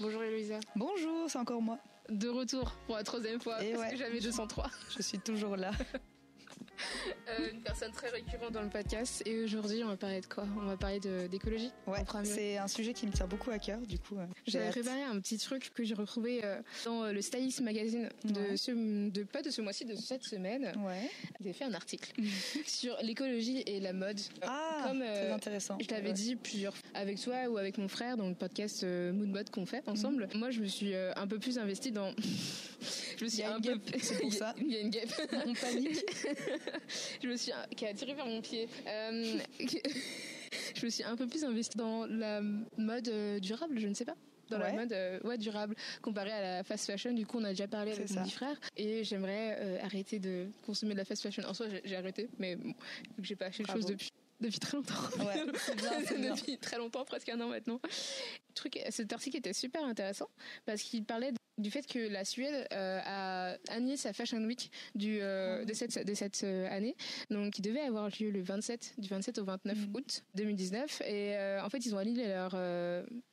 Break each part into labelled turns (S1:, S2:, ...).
S1: Bonjour Eloïsa.
S2: Bonjour, c'est encore moi.
S1: De retour pour la troisième fois,
S2: Et
S1: parce
S2: ouais.
S1: que j'avais 203.
S2: Je suis toujours là.
S1: Euh, une personne très récurrente dans le podcast. Et aujourd'hui, on va parler de quoi? On va parler d'écologie.
S2: Ouais, c'est un sujet qui me tient beaucoup à cœur, du coup. euh, j'ai
S1: J'avais préparé un petit truc que j'ai retrouvé euh, dans euh, le Stylist Magazine de
S2: Ouais.
S1: ce, de pas de ce mois-ci, de cette semaine.
S2: Ouais.
S1: J'ai fait un article sur l'écologie et la mode.
S2: Ah,
S1: Comme,
S2: très intéressant.
S1: Je t'avais
S2: Ouais.
S1: dit plusieurs fois avec toi ou avec mon frère dans le podcast Mood Mode qu'on fait ensemble. Moi, je me suis un peu plus investie dans. je me suis un peu.
S2: c'est pour ça.
S1: Il y a une guêpe.
S2: On panique.
S1: je me suis qui a tiré vers mon pied. Euh, je me suis un peu plus investie dans la mode euh, durable, je ne sais pas. Dans la mode euh, ouais, durable comparée à la fast fashion. Du coup, on a déjà parlé avec
S2: C'est
S1: mon
S2: ça.
S1: petit frère et j'aimerais euh, arrêter de consommer de la fast fashion. En soi, j'ai- arrêté, mais bon, vu que j'ai pas acheté de choses depuis depuis très longtemps.
S2: Ouais, bien.
S1: depuis très longtemps, presque un an maintenant. Le truc, cet article était super intéressant parce qu'il parlait du fait que la Suède euh, a annulé sa Fashion Week du, euh, de cette, de cette euh, année, donc qui devait avoir lieu le 27, du 27 au 29
S2: Mhm.
S1: août 2019. Et en fait, ils ont annulé leur,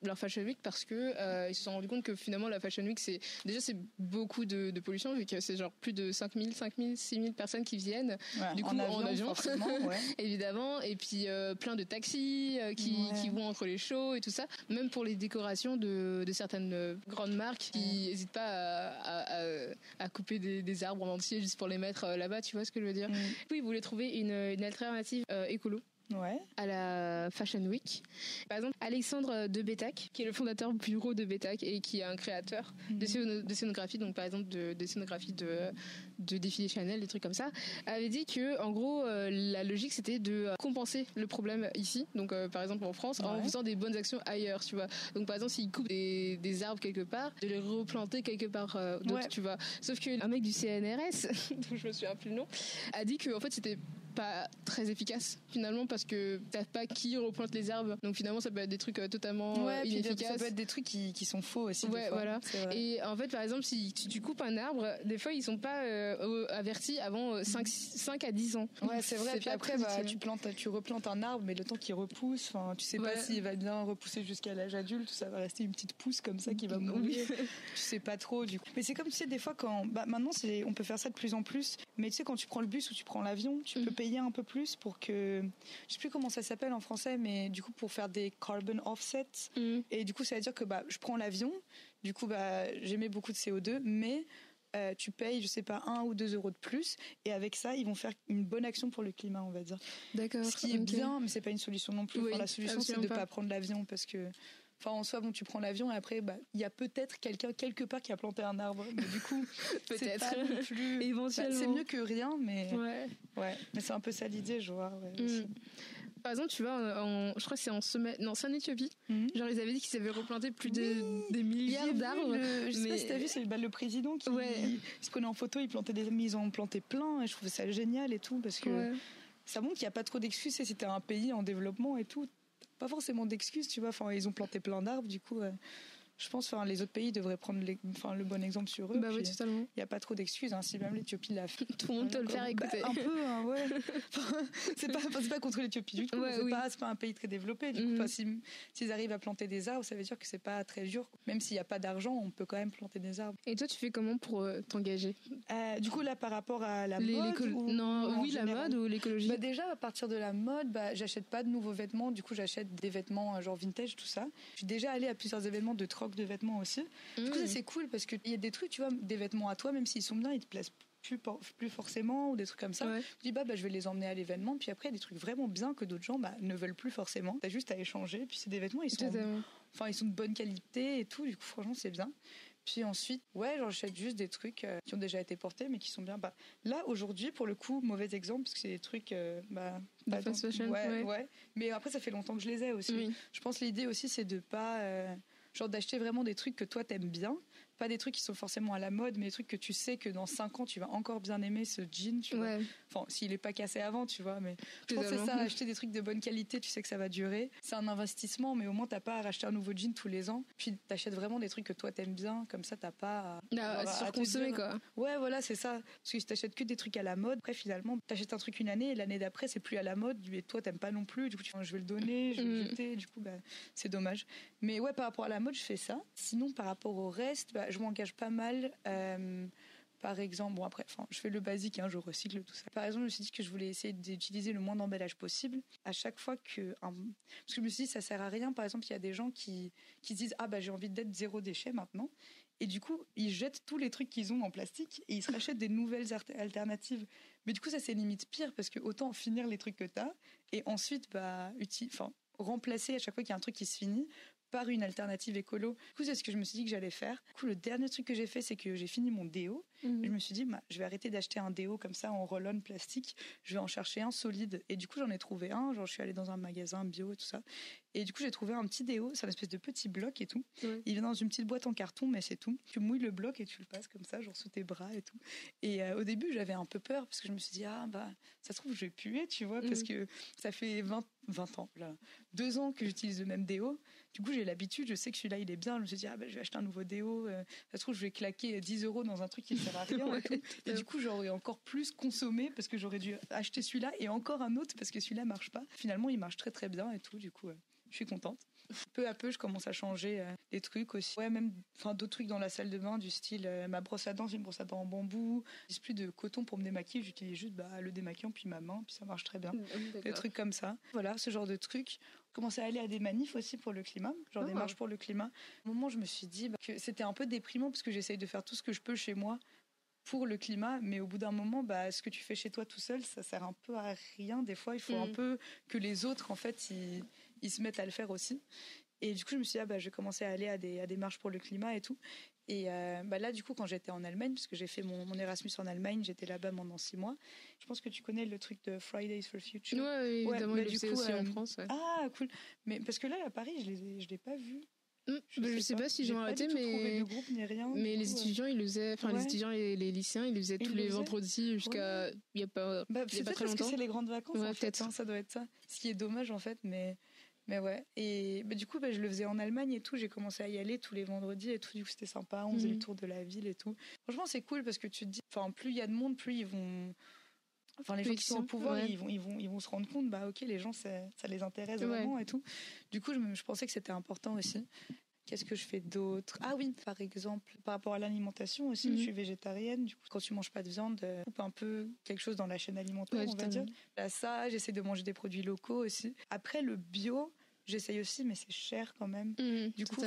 S1: leur Fashion Week parce que ils se sont rendus compte que finalement la Fashion Week, c'est déjà c'est beaucoup de, de pollution vu que c'est genre plus de 5000, 5000, 6000 personnes qui viennent
S2: Ouais,
S1: Du coup,
S2: en
S1: en
S2: avion, ouais.
S1: évidemment, et puis plein de taxis qui,
S2: Ouais.
S1: qui vont entre les shows et tout ça, même pour les décorations de, de certaines grandes marques qui n'hésitent pas à, à- à- à couper des, des arbres en entier juste pour les mettre euh, là-bas, tu vois ce que je veux dire?
S2: Mm.
S1: Coup, ils voulaient trouver une, une alternative euh, écolo?
S2: Ouais.
S1: à la Fashion Week. Par exemple, Alexandre de Bétac, qui est le fondateur bureau de Bétac et qui est un créateur de, scéno- de scénographie, donc par exemple de, de scénographie de, de défilés Chanel, des trucs comme ça, avait dit que en gros euh, la logique c'était de euh, compenser le problème ici, donc euh, par exemple en France, en faisant des bonnes actions ailleurs, tu vois. Donc par exemple s'ils coupent des, des arbres quelque part, de les replanter quelque part d'autre,
S2: Ouais.
S1: tu vois. Sauf que un mec du CNRS, dont je me souviens plus le nom, a dit que en fait c'était pas très efficace finalement parce que t'as pas qui replante les arbres donc finalement ça peut être des trucs euh, totalement
S2: Ouais,
S1: euh,
S2: puis ça
S1: inefficaces
S2: peut être des trucs qui, qui sont faux aussi. des
S1: Ouais,
S2: fois.
S1: voilà.
S2: C'est vrai.
S1: et en fait par exemple si tu, tu coupes un arbre des fois ils sont pas euh, avertis avant euh, 5, 5 à 10 ans
S2: Ouais, c'est vrai. Puis
S1: pas
S2: après, bah, tu plantes, tu replantes un arbre, mais le temps qu'il repousse, enfin, tu sais
S1: Ouais.
S2: pas s'il va bien repousser jusqu'à l'âge adulte, ça va rester une petite pousse comme ça qui va mourir. tu sais pas trop du coup. Mais c'est comme tu sais des fois quand, bah maintenant c'est, on peut faire ça de plus en plus. Mais tu sais quand tu prends le bus ou tu prends l'avion, tu peux
S1: Mhm.
S2: Un peu plus pour que, je sais plus comment ça s'appelle en français, mais du coup pour faire des carbon offsets.
S1: Mhm.
S2: Et du coup, ça veut dire que bah, je prends l'avion, du coup, bah, j'émets beaucoup de CO2, mais euh, tu payes, je sais pas, un ou deux euros de plus. Et avec ça, ils vont faire une bonne action pour le climat, on va dire.
S1: d'accord
S2: Ce qui est bien, mais c'est pas une solution non plus.
S1: Oui,
S2: Enfin, la solution, c'est de pas.
S1: pas.
S2: prendre l'avion parce que. Enfin, en soi, bon, tu prends l'avion et après, bah, il y a peut-être quelqu'un quelque part qui a planté un arbre. Mais du coup, c'est
S1: Peut-être.
S2: plus.
S1: Éventuellement.
S2: Bah, c'est mieux que rien, mais ouais.
S1: ouais
S2: Mais c'est un peu ça l'idée, je vois. ouais.
S1: Mhm. par exemple tu vois en, je crois que c'est en semaine non c'est en Éthiopie
S2: Mhm.
S1: genre ils avaient dit qu'ils avaient replanté plus de
S2: Oui,
S1: des milliards d'arbres
S2: Je sais
S1: mais-
S2: pas si t'as vu, c'est bah, le président qui
S1: Ouais.
S2: il se prenait en photo, il plantait des, mais ils en ont planté plein et je trouvais ça génial et tout parce que ça montre qu'il n'y a pas trop d'excuses. Et t'es un pays en développement et tout, pas forcément d'excuses, tu vois. Enfin, ils ont planté plein d'arbres, du coup, je pense, enfin, les autres pays devraient prendre les- enfin, le bon exemple sur eux.
S1: bah oui
S2: puis,
S1: totalement
S2: Il n'y a pas trop d'excuses, hein, si même l'Éthiopie l'a fait.
S1: tout le monde te le faire
S2: Bah,
S1: écouter
S2: un peu, hein, ouais. Enfin, c'est pas, contre l'Éthiopie du tout.
S1: Ouais,
S2: c'est
S1: oui.
S2: pas, un pays très développé. Du coup,
S1: Mhm.
S2: si- s'ils arrivent à planter des arbres, ça veut dire que c'est pas très dur. Même s'il n'y a pas d'argent, on peut quand même planter des arbres.
S1: et toi tu fais comment pour euh, t'engager?
S2: Euh, du coup, là, par rapport à la
S1: Les-
S2: mode. ou-
S1: non
S2: ou
S1: oui la mode ou l'écologie?
S2: Bah déjà à partir de la mode, bah, j'achète pas de nouveaux vêtements. Du coup, j'achète des vêtements euh, genre vintage, tout ça. Je suis déjà allée à plusieurs événements de troc de vêtements aussi. Du coup, ça
S1: Mhm.
S2: c'est cool parce qu'il y a des trucs, tu vois, des vêtements à toi, même s'ils sont bien, ils te plaisent plus, plus forcément ou des trucs comme ça.
S1: Ouais.
S2: Je dis bah, bah je vais les emmener à l'événement. Puis après, il y a des trucs vraiment bien que d'autres gens bah, ne veulent plus forcément. T'as juste à échanger. Puis c'est des vêtements, ils sont, enfin ils sont de bonne qualité et tout. Du coup, franchement, c'est bien. Puis ensuite, ouais, j'achète juste des trucs euh, qui ont déjà été portés, mais qui sont bien. Bah, là, aujourd'hui, pour le coup, mauvais exemple, parce que c'est des trucs. euh, bah,
S1: De fast fashion,
S2: ouais,
S1: ouais.
S2: ouais. Mais après, ça fait longtemps que je les ai aussi.
S1: Oui.
S2: Je pense que l'idée aussi, c'est de pas. euh, genre d'acheter vraiment des trucs que toi t'aimes bien Pas des trucs qui sont forcément à la mode, mais des trucs que tu sais que dans 5 ans, tu vas encore bien aimer ce jean, tu vois. Enfin, s'il est pas cassé avant, tu vois, mais je pense que c'est ça, acheter des trucs de bonne qualité, tu sais que ça va durer. C'est un investissement, mais au moins, t'as pas à racheter un nouveau jean tous les ans. Puis, t'achètes vraiment des trucs que toi, t'aimes bien, comme ça, t'as pas
S1: à, à, surconsommer, quoi.
S2: Ouais, voilà, c'est ça. Parce que si t'achètes que des trucs à la mode, après, finalement, t'achètes un truc une année, et l'année d'après, c'est plus à la mode, et toi, t'aimes pas non plus, du coup, tu je vais le donner, je vais le mm. jeter, du coup, bah, c'est dommage. Mais ouais, par rapport à la mode, je fais ça. Sinon, par rapport au reste, bah, je m'engage pas mal. Euh, par exemple, bon après, enfin, je fais le basique, hein, je recycle tout ça. Par exemple, je me suis dit que je voulais essayer d'utiliser le moins d'emballage possible. À chaque fois que, parce que je me suis dit ça sert à rien. Par exemple, il y a des gens qui qui disent ah bah j'ai envie d'être zéro déchet maintenant, et du coup ils jettent tous les trucs qu'ils ont en plastique et ils se rachètent des nouvelles alternatives. Mais du coup ça c'est limite pire parce que autant finir les trucs que tu as et ensuite bah remplacer à chaque fois qu'il y a un truc qui se finit par une alternative écolo. Du coup, c'est ce que je me suis dit que j'allais faire. Du coup, le dernier truc que j'ai fait, c'est que j'ai fini mon déo. Mhm. Je me suis dit, bah, je vais arrêter d'acheter un déo comme ça en roll-on plastique. Je vais en chercher un solide. Et du coup, j'en ai trouvé un. Genre, je suis allée dans un magasin bio et tout ça. Et du coup, j'ai trouvé un petit déo. C'est une espèce de petit bloc et tout. Il vient dans une petite boîte en carton, mais c'est tout. Tu mouilles le bloc et tu le passes comme ça, genre sous tes bras et tout. Et euh, au début, j'avais un peu peur parce que je me suis dit, ah, bah, ça se trouve, je vais puer, tu vois, parce mhm. que ça fait 20, 20 ans, là, deux ans que j'utilise le même déo. Du coup, j'ai l'habitude, je sais que celui-là, il est bien. Je me suis dit, ah, bah, je vais acheter un nouveau déo. Euh, ça se trouve, je vais claquer 10 euros dans un truc qui et, du coup, j'aurais encore plus consommé parce que j'aurais dû acheter celui-là et encore un autre parce que celui-là marche pas. Finalement, il marche très très bien et tout. Du coup, je suis contente. Peu à peu, je commence à changer euh, les trucs aussi. Ouais, même enfin d'autres trucs dans la salle de bain du style euh, ma brosse à dents, j'ai une brosse à dents en bambou. J'utilise plus de coton pour me démaquiller, j'utilise juste bah, le démaquillant puis ma main, puis ça marche très bien. Mmh, des trucs comme ça. Voilà, ce genre de trucs. Commencer à aller à des manifs aussi pour le climat, genre des ah. marches pour le climat. Au moment, je me suis dit bah, que c'était un peu déprimant parce que j'essaye de faire tout ce que je peux chez moi pour le climat, mais au bout d'un moment, bah, ce que tu fais chez toi tout seul, ça sert un peu à rien. Des fois, il faut un mmh. peu que les autres, en fait, ils, ils se mettent à le faire aussi. Et du coup, je me suis dit, ah, bah, je vais commencer à aller à des, à des marches pour le climat et tout. Et euh, bah là, du coup, quand j'étais en Allemagne, parce que j'ai fait mon, mon, Erasmus en Allemagne, j'étais là-bas pendant six mois. Je pense que tu connais le truc de Fridays for Future.
S1: Oui, évidemment, ouais, bah, du coup, aussi en euh, France.
S2: Ah, cool. Mais parce que là, à Paris, je ne l'ai pas vu.
S1: Mmh, je, ne bah, sais, pas, si j'ai arrêté, mais
S2: groupe, rien,
S1: mais les étudiants, ils le faisaient, enfin les étudiants et les lycéens, ils le faisaient tous les vendredis jusqu'à il y a pas,
S2: bah,
S1: y a pas
S2: très longtemps. Parce que c'est les grandes vacances, ouais, peut-être. Hein, ça doit être ça. Ce qui est dommage en fait, mais mais ouais. Et bah, du coup, bah, je le faisais en Allemagne et tout. J'ai commencé à y aller tous les vendredis et tout. Du coup, c'était sympa. On faisait le mhm. tour de la ville et tout. Franchement, c'est cool parce que tu te dis, enfin, plus il y a de monde, plus ils vont. Enfin, les gens qui sont au pouvoir, ils, vont, ils, vont, ils vont se rendre compte, bah ok, les gens, ça, les intéresse vraiment et tout. Du coup, je, je pensais que c'était important aussi. Qu'est-ce que je fais d'autre? Ah oui, par exemple, par rapport à l'alimentation aussi, je mhm. suis végétarienne. Du coup, quand tu manges pas de viande, euh, coupe un peu quelque chose dans la chaîne alimentaire, on va dire. Là, ça, j'essaie de manger des produits locaux aussi. Après, le bio, J'essaye aussi, mais c'est cher quand même. Mmh, du coup,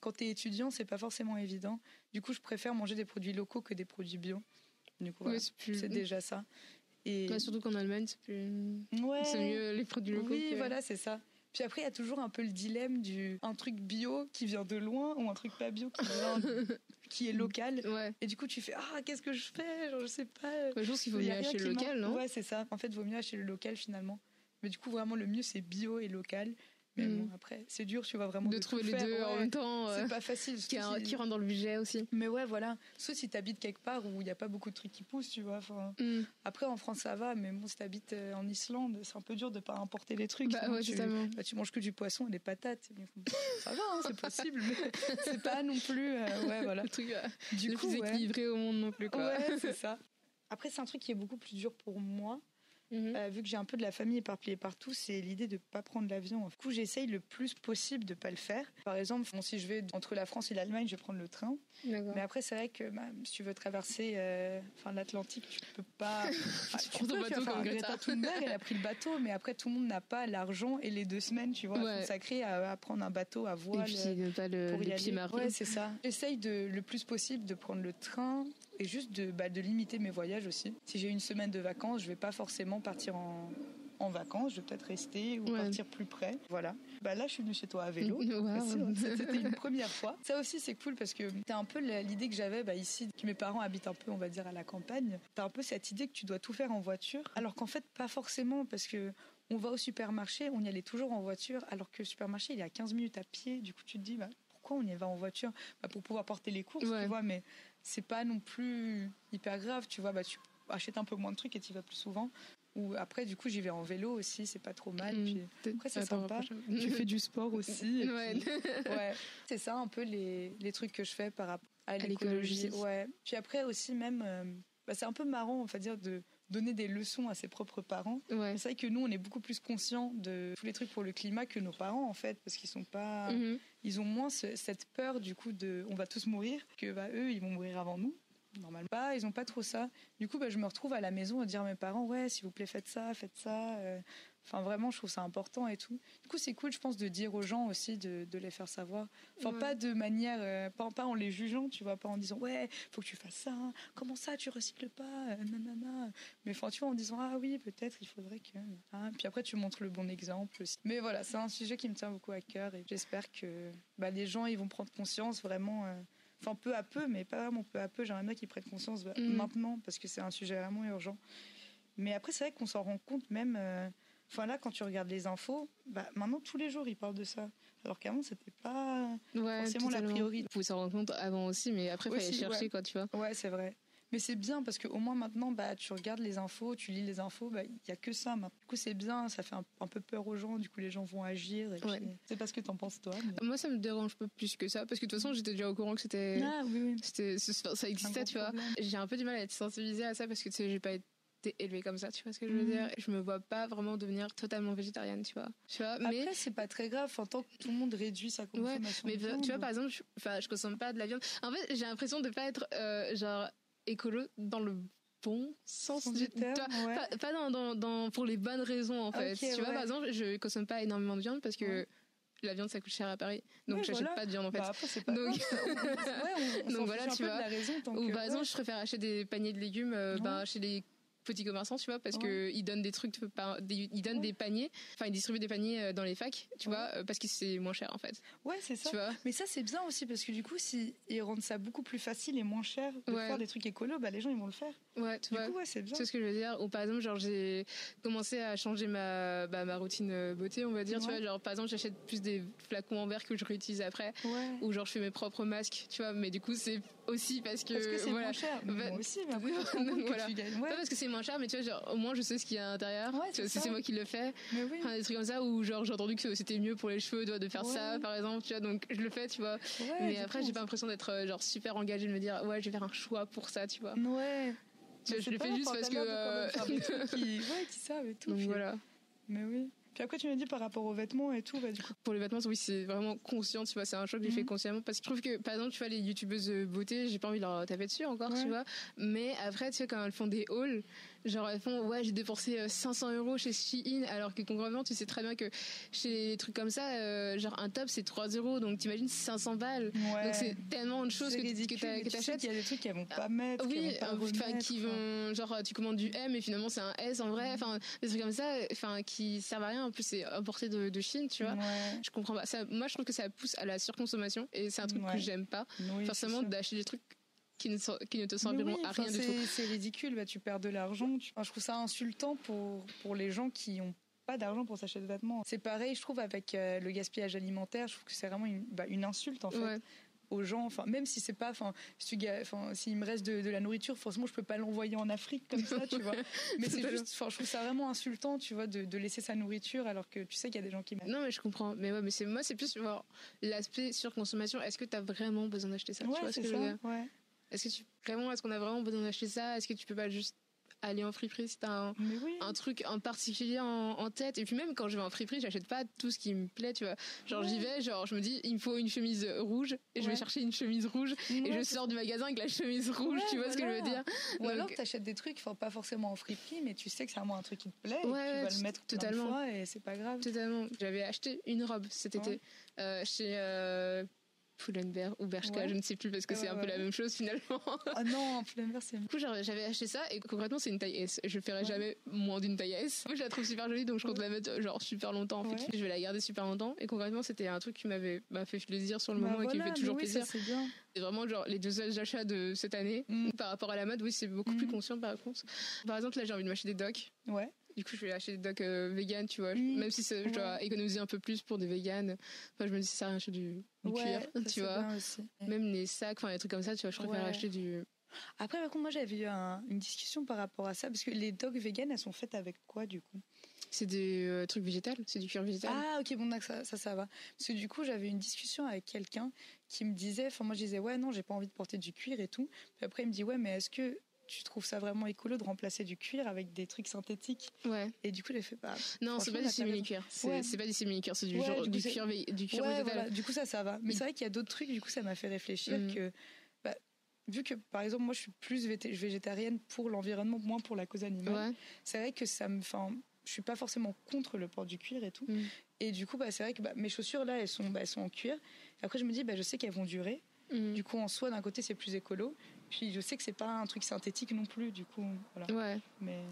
S2: quand tu es étudiant, c'est pas forcément évident. Du coup, je préfère manger des produits locaux que des produits bio. Du coup, c'est déjà ça.
S1: Et... Bah, surtout qu'en Allemagne, c'est plus... c'est mieux les produits locaux.
S2: Oui, voilà, c'est ça. Puis après, il y a toujours un peu le dilemme du un truc bio qui vient de loin ou un truc pas bio qui vient qui est local. Et du coup, tu fais ah qu'est-ce que je fais? Genre, je sais pas.
S1: je pense qu'il vaut mieux acheter le local, non?
S2: Ouais, c'est ça. En fait, il vaut mieux acheter le local finalement. Mais du coup, vraiment, le mieux c'est bio et local. Mais bon, mm. après, c'est dur, tu vois vraiment.
S1: De, trouver les deux en même temps.
S2: C'est pas facile.
S1: Qui, qui, rentre dans le budget aussi.
S2: Mais ouais, voilà. Sauf si t'habites quelque part où il n'y a pas beaucoup de trucs qui poussent, tu vois. Enfin, mm. Après, en France, ça va, mais bon, si t'habites euh, en Islande, c'est un peu dur de pas importer les trucs.
S1: Bah, ouais,
S2: tu, bah, tu manges que du poisson et des patates. Ça va, hein, c'est possible, mais c'est pas non plus. Euh, ouais, voilà.
S1: Le truc euh, du coup, plus équilibré au monde non plus, quoi.
S2: Ouais, c'est ça. Après, c'est un truc qui est beaucoup plus dur pour moi Mhm. Euh, vu que j'ai un peu de la famille éparpillée partout, c'est l'idée de ne pas prendre l'avion. Du coup, j'essaye le plus possible de ne pas le faire. Par exemple, si je vais entre la France et l'Allemagne, je vais prendre le train. Mais après, c'est vrai que bah, si tu veux traverser euh, l'Atlantique, tu peux pas.
S1: tu, prends ton bateau comme
S2: Greta. Thunberg, elle a pris le bateau, mais après, tout le monde n'a pas l'argent et les deux semaines, tu vois, consacrées à, prendre un bateau à voile.
S1: Et puis, pas le, pour y aller.
S2: Ouais, c'est ça. J'essaye de, le plus possible de prendre le train et juste de, bah, de limiter mes voyages aussi. Si j'ai une semaine de vacances, je vais pas forcément partir en, en vacances, je vais peut-être rester ou partir plus près. Voilà. Bah là, je suis venue chez toi à vélo. C'était une première fois. Ça aussi, c'est cool parce que tu as un peu l'idée que j'avais bah, ici, que mes parents habitent un peu, on va dire, à la campagne. Tu as un peu cette idée que tu dois tout faire en voiture, alors qu'en fait, pas forcément parce que on va au supermarché, on y allait toujours en voiture, alors que le supermarché, il est à 15 minutes à pied. Du coup, tu te dis, bah, pourquoi on y va en voiture bah, Pour pouvoir porter les courses,
S1: Ouais.
S2: tu vois, mais c'est pas non plus hyper grave, tu vois. Bah, tu achètes un peu moins de trucs et tu y vas plus souvent. Ou après, du coup, j'y vais en vélo aussi, c'est pas trop mal.
S1: Mm.
S2: Puis après, c'est sympa. tu fais du sport aussi. et
S1: Ouais.
S2: puis- ouais. C'est ça un peu les, les trucs que je fais par rapport à
S1: l'écologie.
S2: l'écologie. Ouais. Puis après aussi même, euh, bah, c'est un peu marrant, on va dire, de donner des leçons à ses propres parents.
S1: Ouais.
S2: C'est vrai que nous, on est beaucoup plus conscients de tous les trucs pour le climat que nos parents, en fait, parce qu'ils sont pas,
S1: Mhm.
S2: ils ont moins ce- cette peur du coup de, on va tous mourir, que bah, eux, ils vont mourir avant nous. Normalement, pas, ils ont pas trop ça. Du coup, bah, je me retrouve à la maison à dire à mes parents, ouais, s'il vous plaît, faites ça, faites ça. euh. Enfin, vraiment, je trouve ça important et tout. Du coup, c'est cool, je pense, de dire aux gens aussi, de, de les faire savoir. Enfin,
S1: Ouais.
S2: pas de manière, euh, pas, pas en les jugeant, tu vois, pas en disant, ouais, faut que tu fasses ça. hein. Comment ça, tu recycles pas euh, Nanana. Mais enfin, tu vois, en disant, ah oui, peut-être, il faudrait que. Ah. Puis après, tu montres le bon exemple aussi. Mais voilà, c'est un sujet qui me tient beaucoup à cœur et j'espère que bah, les gens, ils vont prendre conscience vraiment. euh, Enfin, peu à peu, mais pas vraiment peu à peu. J'aimerais bien qu'ils prennent conscience bah,
S1: Mhm.
S2: maintenant parce que c'est un sujet vraiment urgent. Mais après, c'est vrai qu'on s'en rend compte même. euh, Enfin, là, quand tu regardes les infos, bah, maintenant, tous les jours, ils parlent de ça. Alors qu'avant, c'était pas.
S1: Ouais,
S2: Forcément, la priorité.
S1: Vous s'en rendre compte avant aussi, mais après, il fallait chercher,
S2: ouais.
S1: quoi, tu vois.
S2: Ouais, c'est vrai. Mais c'est bien parce qu'au moins maintenant, bah, tu regardes les infos, tu lis les infos, bah, il n'y a que ça. maintenant. Du coup, c'est bien, ça fait un, un peu peur aux gens. Du coup, les gens vont agir.
S1: Ouais.
S2: c'est pas ce que t'en penses, toi. mais-
S1: Moi, ça me dérange pas plus que ça, parce que de toute façon, j'étais déjà au courant que c'était.
S2: Ah, oui, oui.
S1: c'était ça existait, tu vois. J'ai un peu du mal à être sensibilisée à ça parce que tu sais, j'ai pas été élevée comme ça, tu vois ce que je veux
S2: Mhm.
S1: dire. Je me vois pas vraiment devenir totalement végétarienne, tu vois. Tu vois, mais
S2: Après, c'est pas très grave en tant que tout le monde réduit sa consommation.
S1: mais
S2: de
S1: tu vois, par exemple, je, je consomme pas de la viande. En fait, j'ai l'impression de pas être euh, genre écolo dans le bon sens du
S2: terme, ouais.
S1: pas, pas dans, dans, dans- pour les bonnes raisons en fait. Tu vois,
S2: ouais.
S1: par exemple, je consomme pas énormément de viande parce que
S2: Ouais.
S1: la viande ça coûte cher à Paris, donc
S2: Ouais,
S1: j'achète
S2: voilà.
S1: pas de viande en fait.
S2: Bah, après, c'est pas
S1: Donc-.
S2: On- on-
S1: Donc voilà, tu vois. Ou par exemple, je préfère acheter des paniers de légumes euh, ben, chez les petits commerçants, tu vois, parce que ils donnent des trucs, par- des- ils donnent
S2: Ouais.
S1: des paniers, enfin ils distribuent des paniers euh, dans les facs, tu
S2: Ouais.
S1: vois, euh, parce que c'est moins cher en fait,
S2: Ouais, c'est ça.
S1: tu vois.
S2: Mais ça, c'est bien aussi parce que du coup, si ils rendent ça beaucoup plus facile et moins cher de
S1: Ouais.
S2: faire des trucs écolos, bah, les gens ils vont le faire.
S1: Ouais, tu
S2: Du
S1: vois.
S2: coup, ouais, c'est bien.
S1: C'est ce que je veux dire? Ou par exemple, genre j'ai commencé à changer ma, bah, ma routine euh, beauté, on va dire. Tu
S2: Ouais.
S1: vois, genre par exemple, j'achète plus des flacons en verre que je réutilise après.
S2: Ouais.
S1: Ou genre je fais mes propres masques, tu vois. Mais du coup, c'est aussi parce que.
S2: Parce que c'est
S1: voilà.
S2: moins cher. Mais
S1: Bah,
S2: moi aussi, mais après, que
S1: voilà.
S2: tu gagnes. Ouais,
S1: Pas parce que c'est moins cher, mais tu vois, genre, au moins je sais ce qu'il y a à l'intérieur.
S2: Ouais,
S1: Tu vois,
S2: c'est
S1: c'est moi qui le fais.
S2: mais oui.
S1: Enfin, des trucs comme ça, ou genre j'ai entendu que c'était mieux pour les cheveux de faire ça, par exemple, tu vois. Donc je le fais, tu vois.
S2: Ouais,
S1: mais après, j'ai pas l'impression d'être euh, genre super engagée de me dire, ouais, je vais faire un choix pour ça, tu vois.
S2: Ouais.
S1: Tu vois, je le fais juste parce que. euh,
S2: qui, ouais, qui savent et tout.
S1: Donc voilà.
S2: Mais oui. Puis après, tu m'as dit par rapport aux vêtements et tout, bah, du coup.
S1: Pour les vêtements, oui, c'est vraiment conscient, tu vois. C'est un choix que j'ai fait
S2: Mhm.
S1: consciemment parce que je trouve que, par exemple, tu vois, les youtubeuses de beauté, j'ai pas envie de leur taper dessus encore,
S2: Ouais.
S1: tu vois. Mais après, tu sais, quand elles font des hauls, genre elles font, ouais, j'ai dépensé euh, 500 euros chez Shein, alors que concrètement, tu sais très bien que chez les trucs comme ça, euh, genre un top, c'est 3 euros, donc t'imagines 500 balles.
S2: Ouais.
S1: Donc c'est tellement de choses que,
S2: ridicule,
S1: que t'achètes.
S2: qu'il y a des trucs qu'elles vont pas mettre,
S1: Oui, euh, enfin, qui vont genre tu commandes du M et finalement c'est un S en vrai, enfin des trucs comme ça, enfin qui servent à rien. En plus c'est importé de, de Chine, tu vois.
S2: Ouais.
S1: Je comprends pas. Ça, moi je trouve que ça pousse à la surconsommation et c'est un truc
S2: Ouais.
S1: que j'aime pas.
S2: Oui,
S1: Forcément d'acheter des trucs qui ne, sont- qui ne te serviront
S2: oui,
S1: à rien du
S2: c'est-
S1: tout.
S2: C'est ridicule, bah, tu perds de l'argent. tu- Enfin, je trouve ça insultant pour, pour les gens qui ont pas d'argent pour s'acheter des vêtements. C'est pareil, je trouve, avec euh, le gaspillage alimentaire, je trouve que c'est vraiment une, bah, une insulte en fait.
S1: Ouais.
S2: aux gens enfin même si c'est pas enfin si s'il me reste de, de la nourriture forcément je peux pas l'envoyer en Afrique comme ça tu vois mais c'est juste enfin je trouve ça vraiment insultant tu vois de, de laisser sa nourriture alors que tu sais qu'il y a des gens qui
S1: Non mais je comprends. Mais ouais, mais c'est moi c'est plus l'aspect surconsommation. Est-ce que tu as vraiment besoin d'acheter ça? Tu
S2: ouais
S1: vois ce
S2: c'est
S1: que je veux
S2: ça
S1: dire?
S2: ouais
S1: Est-ce que tu vraiment est-ce qu'on a vraiment besoin d'acheter ça? Est-ce que tu peux pas juste aller en friperie si t'as un,
S2: mais oui.
S1: un truc en particulier en, en tête? Et puis même quand je vais en friperie j'achète pas tout ce qui me plaît tu vois. Genre
S2: Ouais.
S1: j'y vais genre je me dis il me faut une chemise rouge et je vais chercher une chemise rouge et je sors du magasin avec la chemise rouge tu vois ce que je veux dire?
S2: Ou alors
S1: Donc-
S2: tu achètes des trucs, enfin pas forcément en friperie, mais tu sais que c'est vraiment un truc qui te plaît, et tu vas le mettre plein de
S1: totalement.
S2: fois et c'est pas grave.
S1: totalement. J'avais acheté une robe cet été euh, chez euh, Pull&Bear ou Bershka
S2: Ouais.
S1: je ne sais plus parce que
S2: Ouais,
S1: c'est un peu la même chose finalement
S2: Ah non, Pull&Bear c'est
S1: Du coup, j'avais acheté ça et concrètement, c'est une taille S. Je ferai jamais moins d'une taille S. Moi, je la trouve super jolie, donc je compte la mettre genre super longtemps. En fait,
S2: Ouais.
S1: je vais la garder super longtemps. Et concrètement, c'était un truc qui m'avait m'a fait plaisir sur le
S2: Bah
S1: moment et qui me fait toujours
S2: oui,
S1: plaisir.
S2: c'est
S1: vraiment genre les deux achats de cette année
S2: Mm.
S1: par rapport à la mode. Oui, c'est beaucoup plus
S2: Mm.
S1: conscient par contre. Par exemple, là, j'ai envie de m'acheter des docks.
S2: Ouais.
S1: Du coup, je vais acheter des docs euh, vegan, tu vois. Même si je dois
S2: Ouais.
S1: économiser un peu plus pour des véganes. Enfin, je me dis, ça sert à rien d'acheter du, du
S2: Ouais,
S1: cuir, tu vois. Même les sacs, enfin, les trucs comme ça, tu vois, je préfère acheter du.
S2: Après, par contre, moi, j'avais eu un- une discussion par rapport à ça, parce que les dogs vegan, elles sont faites avec quoi, du coup?
S1: C'est des euh, trucs végétals, c'est du cuir végétal.
S2: Ah, ok, bon, ça, ça, ça va. Parce que du coup, j'avais une discussion avec quelqu'un qui me disait, enfin, moi, je disais, ouais, non, j'ai pas envie de porter du cuir et tout. Puis après, il me dit, ouais, mais est-ce que tu trouves ça vraiment écolo de remplacer du cuir avec des trucs synthétiques
S1: Ouais.
S2: Et du coup, j'ai fait, bah,
S1: Non, c'est pas du simili-cuir. C'est
S2: Ouais.
S1: pas du simili-cuir, c'est du,
S2: Ouais,
S1: genre,
S2: du coup,
S1: du
S2: c'est-
S1: cuir, du cuir
S2: ouais, voilà, du coup, ça, ça va. Mais
S1: Il-
S2: c'est vrai qu'il y a d'autres trucs, du coup, ça m'a fait réfléchir
S1: Mhm.
S2: que, bah, vu que, par exemple, moi, je suis plus végétarienne pour l'environnement, moins pour la cause animale, c'est vrai que ça me. Enfin, je suis pas forcément contre le port du cuir et tout.
S1: Mm.
S2: Et du coup, bah, c'est vrai que bah, mes chaussures, là, elles sont, bah, elles sont en cuir. Et après, je me dis, bah, je sais qu'elles vont durer.
S1: Mm.
S2: Du coup, en soi, d'un côté, c'est plus écolo. Puis, je sais que c'est pas un truc synthétique non plus. Du coup, voilà.
S1: Ouais.
S2: Mais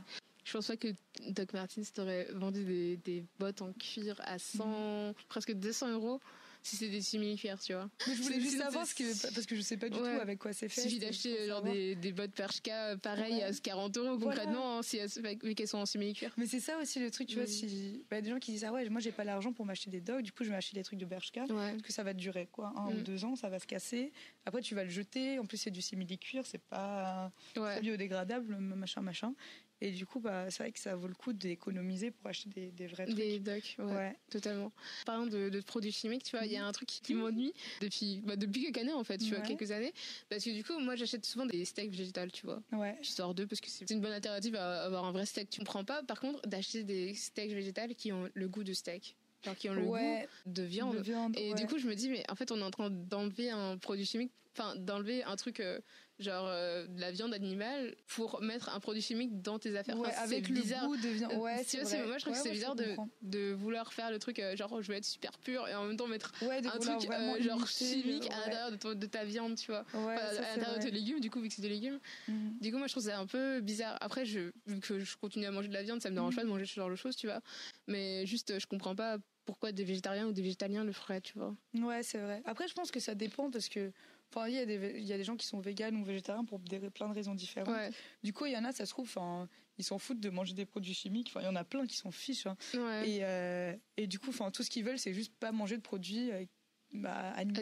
S1: Je pense pas que Doc Martens t'aurait vendu des, des bottes en cuir à 100, presque 200 euros si c'était des simili-cuirs, tu vois.
S2: Mais je voulais
S1: C'est-
S2: juste
S1: c'est-
S2: savoir ce que, parce que je sais pas du
S1: Ouais.
S2: tout avec quoi c'est
S1: Il
S2: fait.
S1: suffit
S2: c'est-
S1: d'acheter
S2: pour
S1: genre des, des bottes Perchka pareil
S2: Ouais.
S1: à 40 euros
S2: Voilà.
S1: concrètement, hein, si elles, vu qu'elles sont en simili-cuir.
S2: Mais c'est ça aussi le truc, tu vois,
S1: Mm.
S2: si bah, des gens qui disent ah ouais, moi j'ai pas l'argent pour m'acheter des dogs, du coup je vais acheter des trucs de Bershka.
S1: Ouais.
S2: Parce que ça va durer quoi, un
S1: Mm.
S2: ou deux ans, ça va se casser. Après tu vas le jeter. En plus c'est du simili cuir, c'est pas c'est biodégradable, machin machin. Et du coup bah c'est vrai que ça vaut le coup d'économiser pour acheter des, des vrais trucs.
S1: Des docs, ouais,
S2: Ouais.
S1: totalement. Parlant de, de produits chimiques, tu vois, il y a un truc qui, qui m'ennuie depuis, bah, depuis quelques années en fait, tu vois, quelques années. Parce que du coup, moi j'achète souvent des steaks végétales, tu vois.
S2: Ouais.
S1: Je sors d'eux parce que c'est une bonne alternative à avoir un vrai steak. Tu comprends pas, par contre, d'acheter des steaks végétales qui ont le goût de steak, genre qui ont le
S2: Ouais.
S1: goût de viande.
S2: De viande,
S1: Et du coup, je me dis, mais en fait, on est en train d'enlever un produit chimique, enfin, d'enlever un truc, euh, genre euh, de la viande animale, pour mettre un produit chimique dans tes affaires.
S2: Ouais,
S1: Enfin,
S2: avec
S1: c'est
S2: le
S1: bizarre.
S2: goût de viande. Ouais, c'est
S1: moi, je trouve
S2: Ouais,
S1: que c'est
S2: ouais,
S1: bizarre de, de vouloir faire le truc, euh, genre, je veux être super pur et en même temps mettre un truc euh, genre chimique à l'intérieur de, ton- de ta viande, tu vois.
S2: Ouais,
S1: Enfin,
S2: ça,
S1: à l'intérieur de tes légumes, du coup, vu que c'est des légumes.
S2: Mhm.
S1: Du coup, moi, je trouve ça un peu bizarre. Après, je, vu que je continue à manger de la viande, ça me dérange
S2: Mhm.
S1: pas de manger ce genre de choses, tu vois. Mais juste, je comprends pas pourquoi des végétariens ou des végétaliens le feraient, tu vois.
S2: Ouais, c'est vrai. Après, je pense que ça dépend parce que. Enfin, il y, a des il y a des gens qui sont véganes ou végétariens pour des, plein de raisons différentes.
S1: Ouais,
S2: Du coup, il y en a, ça se trouve, enfin, ils s'en foutent de manger des produits chimiques. Enfin, il y en a plein qui s'en fichent. hein.
S1: ouais.
S2: Et, euh, et du coup, enfin, tout ce qu'ils veulent, c'est juste pas manger de produits avec, bah, anim-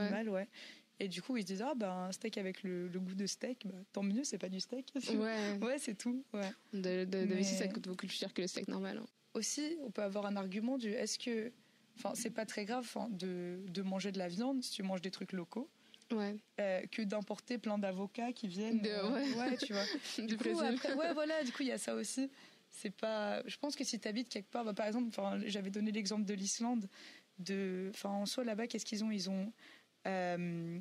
S1: Animal, ouais.
S2: Et du coup, ils se disent, ah, bah, un steak avec le, le goût de steak, bah, tant mieux, c'est pas du steak.
S1: Ouais.
S2: Ouais, c'est tout. Ouais.
S1: De, de, de
S2: Mais-
S1: ici, ça coûte beaucoup plus cher que le steak normal. hein.
S2: Aussi, on peut avoir un argument du est-ce que. Enfin, c'est pas très grave de, de manger de la viande si tu manges des trucs locaux.
S1: Ouais.
S2: euh, que d'importer plein d'avocats qui viennent.
S1: De-
S2: euh,
S1: ouais.
S2: tu vois.
S1: Du
S2: Du coup, après- ouais, voilà, du coup, il y a ça aussi. C'est pas. Je pense que si tu habites quelque part, bah, par exemple, enfin, j'avais donné l'exemple de l'Islande. De, enfin, en soi, là-bas, qu'est-ce qu'ils ont? Ils ont euh,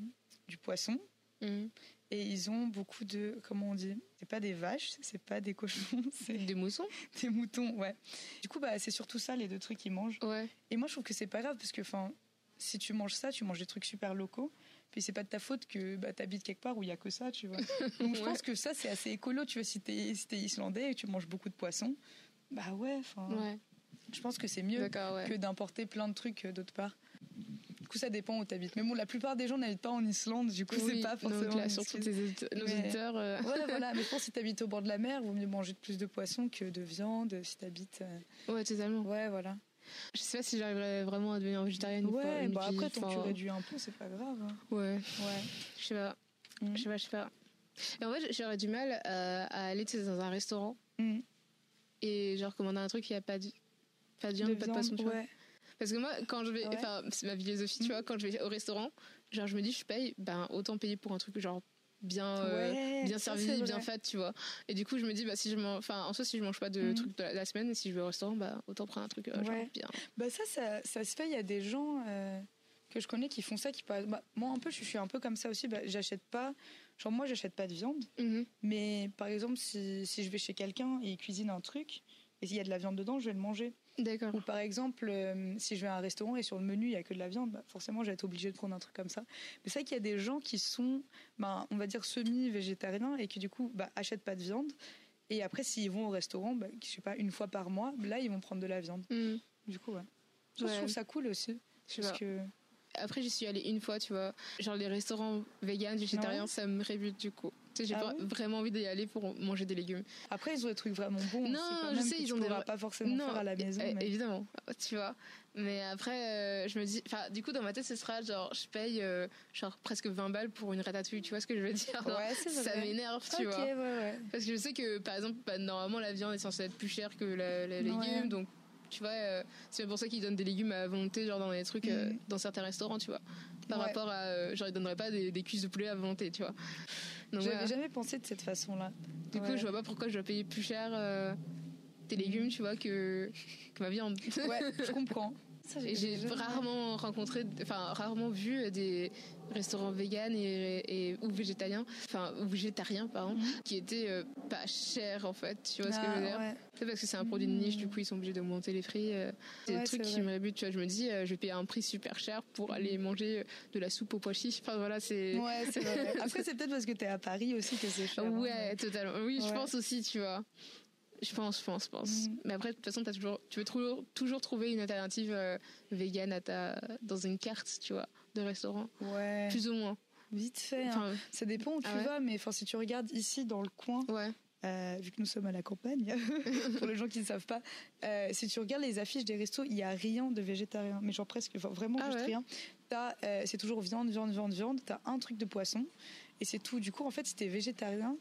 S2: du poisson
S1: Mhm.
S2: et ils ont beaucoup de. Comment on dit? C'est pas des vaches, c'est pas des cochons, c'est
S1: Des moussons?
S2: des moutons, ouais. Du coup, bah, c'est surtout ça, les deux trucs qu'ils mangent.
S1: Ouais.
S2: Et moi, je trouve que c'est pas grave parce que, enfin, si tu manges ça, tu manges des trucs super locaux. Puis c'est pas de ta faute que bah, t'habites quelque part où il y a que ça, tu vois. Donc je
S1: Ouais.
S2: pense que ça, c'est assez écolo, tu vois. Si t'es si t'es islandais et tu manges beaucoup de poissons, bah ouais, enfin,
S1: Ouais.
S2: je pense que c'est mieux
S1: ouais.
S2: que d'importer plein de trucs euh, d'autre part. Du coup, ça dépend où t'habites. Mais bon, la plupart des gens n'habitent pas en Islande, du coup, c'est
S1: Oui,
S2: pas forcément.
S1: donc là,
S2: une
S1: surtout nos auditeurs. euh,
S2: Ouais, voilà. Mais je pense que si t'habites au bord de la mer, vaut mieux manger plus de poissons que de viande. Si t'habites. euh,
S1: Ouais, totalement.
S2: Ouais, voilà.
S1: Je sais pas si j'arriverais vraiment à devenir végétarienne ou pas.
S2: Ouais,
S1: une
S2: bah
S1: vie,
S2: après, tant que tu réduis un peu, c'est pas grave. hein.
S1: Ouais,
S2: Ouais.
S1: je sais pas.
S2: Mm.
S1: Je sais pas, je sais pas. Et en fait, j'aurais du mal euh, à aller dans un restaurant
S2: Mm.
S1: et genre commander un truc qui a pas de, pas de viande, pas de poisson, tu vois.
S2: ouais.
S1: Parce que moi, quand je vais,
S2: Ouais?
S1: enfin, c'est ma philosophie, tu
S2: Mm.
S1: vois, quand je vais au restaurant, genre je me dis, je paye, ben autant payer pour un truc genre bien, euh,
S2: Ouais,
S1: bien
S2: ça,
S1: servi,
S2: c'est
S1: bien fait, tu vois. Et du coup, je me dis, bah si je mange, enfin, en soi, si je mange pas de
S2: Mm.
S1: trucs de la, la semaine, et si je vais au restaurant, bah autant prendre un truc euh, genre bien.
S2: Bah ça, ça, ça se fait. Il y a des gens euh, que je connais qui font ça, qui bah, moi un peu, je suis un peu comme ça aussi. Bah, j'achète pas. Genre moi, j'achète pas de viande.
S1: Mhm.
S2: Mais par exemple, si, si je vais chez quelqu'un et il cuisine un truc et s'il y a de la viande dedans, je vais le manger.
S1: D'accord.
S2: Ou par exemple, euh, si je vais à un restaurant et sur le menu il y a que de la viande, bah, forcément, je vais être obligée de prendre un truc comme ça. Mais c'est vrai qu'il y a des gens qui sont, bah, on va dire semi-végétariens et qui du coup, bah, achètent pas de viande. Et après, s'ils vont au restaurant, bah, je sais pas, une fois par mois, là, ils vont prendre de la viande.
S1: Mhm.
S2: Du coup, ouais. Je trouve ça cool aussi.
S1: Je
S2: Parce que...
S1: Après, j'y suis allée une fois, tu vois. Genre les restaurants vegan, végétariens, ça me rébute du coup. J'ai
S2: Ah
S1: vraiment envie d'y aller pour manger des légumes.
S2: Après, ils ont des trucs vraiment bons.
S1: Non,
S2: aussi, quand
S1: je
S2: même,
S1: sais,
S2: que
S1: ils
S2: tu
S1: ont des
S2: pas forcément
S1: non,
S2: faire à la maison.
S1: eh,
S2: mais-
S1: évidemment, tu vois. Mais après, euh, je me dis, enfin, du coup, dans ma tête, ce sera genre, je paye euh, genre presque 20 balles pour une ratatouille, tu vois ce que je veux dire? Genre,
S2: Ouais, c'est
S1: Ça
S2: vrai.
S1: m'énerve, tu
S2: Ok,
S1: vois.
S2: ouais, ouais.
S1: Parce que je sais que, par exemple, bah, normalement, la viande est censée être plus chère que la, la
S2: Ouais.
S1: légume, donc tu vois, euh, c'est pour ça qu'ils donnent des légumes à volonté, genre dans les trucs, euh,
S2: Mhm.
S1: dans certains restaurants, tu vois. Par
S2: Ouais.
S1: rapport à, euh, genre, ils donneraient pas des, des cuisses de poulet à volonté, tu vois.
S2: J'avais
S1: voilà.
S2: jamais pensé de cette façon-là.
S1: Du coup, je vois pas pourquoi je dois payer plus cher euh, des légumes, tu vois, que, que ma viande.
S2: Ouais, je comprends.
S1: J'ai rarement rencontré, enfin rarement vu des restaurants véganes et, et- ou végétariens, enfin végétariens pardon,
S2: Mhm.
S1: qui étaient euh, pas chers en fait. Tu vois ce que je veux dire?
S2: ouais.
S1: C'est parce que c'est un produit de niche,
S2: Mhm.
S1: du coup ils sont obligés d'augmenter les prix. euh. c'est
S2: Ouais,
S1: des trucs qui me rébutent. Tu vois, je me dis, euh, je vais payer un prix super cher pour aller manger euh, de la soupe aux pois chiches. Enfin voilà, c'est.
S2: Ouais, c'est vrai. Après, c'est peut-être parce que t'es à Paris aussi que c'est cher. hein.
S1: Ouais, totalement. Oui, je pense aussi, tu vois. Je pense, je pense, je pense.
S2: Mhm.
S1: Mais après, de toute façon, as toujours, tu veux toujours, toujours trouver une alternative euh, vegan à ta, dans une carte, tu vois, de restaurant.
S2: Ouais.
S1: Plus ou moins.
S2: Vite fait. hein. Ça dépend où tu
S1: Ah ouais
S2: vas, mais enfin, si tu regardes ici dans le coin,
S1: ouais.
S2: euh, vu que nous sommes à la campagne, pour les gens qui ne savent pas, euh, si tu regardes les affiches des restos, il n'y a rien de végétarien, mais genre presque, enfin, vraiment
S1: Ah
S2: juste
S1: ouais
S2: rien. Euh, c'est toujours viande, viande, viande, viande. T'as un truc de poisson et c'est tout. Du coup, en fait, si t'es végétarien,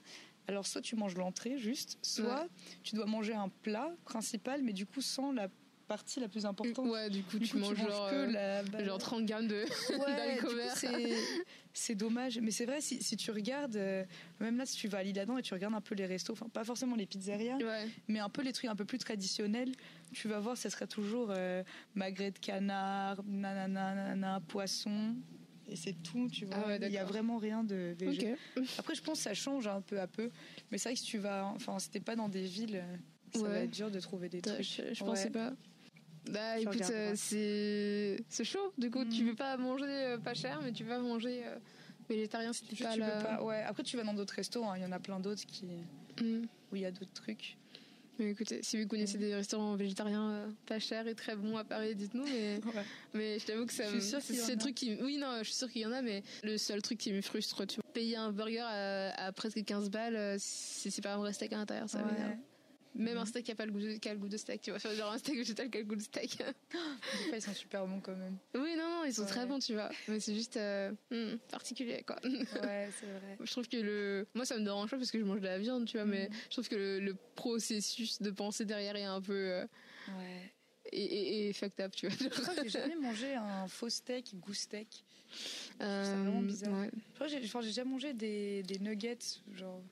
S2: alors soit tu manges l'entrée juste, soit
S1: Ouais.
S2: tu dois manger un plat principal, mais du coup sans la partie la plus importante.
S1: Ouais, du coup,
S2: Du
S1: tu
S2: coup,
S1: manges genre,
S2: que
S1: euh,
S2: la bah,
S1: genre 30 grammes de.
S2: Ouais, c'est- dommage. Mais c'est vrai, si, si tu regardes, euh, même là, si tu vas à l'Île-Adam et tu regardes un peu les restos, enfin, pas forcément les pizzerias,
S1: Ouais.
S2: mais un peu les trucs un peu plus traditionnels, tu vas voir, ça serait toujours euh, magret de canard, nanana, nanana, poisson. Et c'est tout, tu vois.
S1: Ah ouais,
S2: Il y a vraiment rien de végé.
S1: Ok.
S2: Après, je pense que ça change un peu à peu. Mais c'est vrai que si tu vas, enfin, t'es pas dans des villes, ça
S1: Ouais.
S2: va être dur de trouver des trucs.
S1: Je, je pensais pas. Bah
S2: Tu
S1: écoute, euh, c'est c'est chaud. Du coup, tu
S2: Mm.
S1: veux pas manger euh, pas cher, mais tu vas manger euh, végétarien si
S2: Juste,
S1: pas
S2: tu veux pas- Ouais. Après, tu vas dans d'autres restos. hein. Il y en a plein d'autres qui
S1: Mm.
S2: où il y a d'autres trucs.
S1: Mais écoutez, si vous connaissez
S2: Mm.
S1: des restaurants végétariens euh, pas chers et très bons à Paris, dites-nous. Mais, mais je t'avoue que ça
S2: Je
S1: me-
S2: suis sûre qu'il y en a.
S1: truc qui. Oui, non, je suis sûre qu'il y en a, mais le seul truc qui me frustre, tu vois. Payer un burger à, à presque 15 balles, euh, si c'est pas un vrai steak à l'intérieur, ça
S2: Ouais.
S1: m'énerve. Même
S2: Mhm.
S1: un steak qui a pas le goût de, qui a le goût de steak, tu vois. Enfin, genre un steak végétal qui a le goût de steak.
S2: Des fois, ils sont super bons quand même.
S1: oui, non, non, ils sont très bons, tu vois. Mais c'est juste euh, hmm, particulier, quoi.
S2: Ouais, c'est vrai.
S1: Je trouve que le. Moi, ça me dérange pas parce que je mange de la viande, tu vois, mais
S2: Mhm.
S1: je trouve que le, le processus de penser derrière est un peu. euh,
S2: Ouais.
S1: et, et, et fucked up, tu vois.
S2: Je crois que j'ai jamais mangé un faux steak, goût steak.
S1: Euh,
S2: vraiment bizarre.
S1: ouais.
S2: Je crois que j'ai enfin, j'ai déjà mangé des, des nuggets, genre.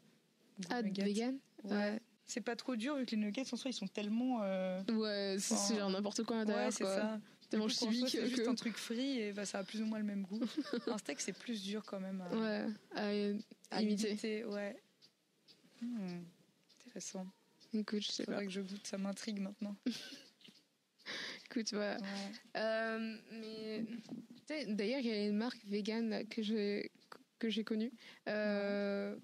S1: Ah,
S2: nuggets.
S1: vegan?
S2: Ouais. C'est pas trop dur vu que les nuggets en soi ils sont tellement. euh,
S1: Ouais, c'est
S2: Enfin,
S1: genre n'importe quoi à l'intérieur,
S2: Ouais, c'est
S1: quoi.
S2: ça.
S1: Tellement
S2: coup, soi,
S1: chimique
S2: C'est juste
S1: que.
S2: un truc frit et bah, ça a plus ou moins le même goût. un steak c'est plus dur quand même à,
S1: Ouais, à,
S2: à
S1: imiter.
S2: imiter, Ouais. Hmm, Intéressant.
S1: Écoute, je sais pas.
S2: Que je goûte, ça m'intrigue maintenant.
S1: Écoute, voilà.
S2: Ouais.
S1: Euh, mais d'ailleurs, il y a une marque vegan que j'ai que j'ai connue. Euh,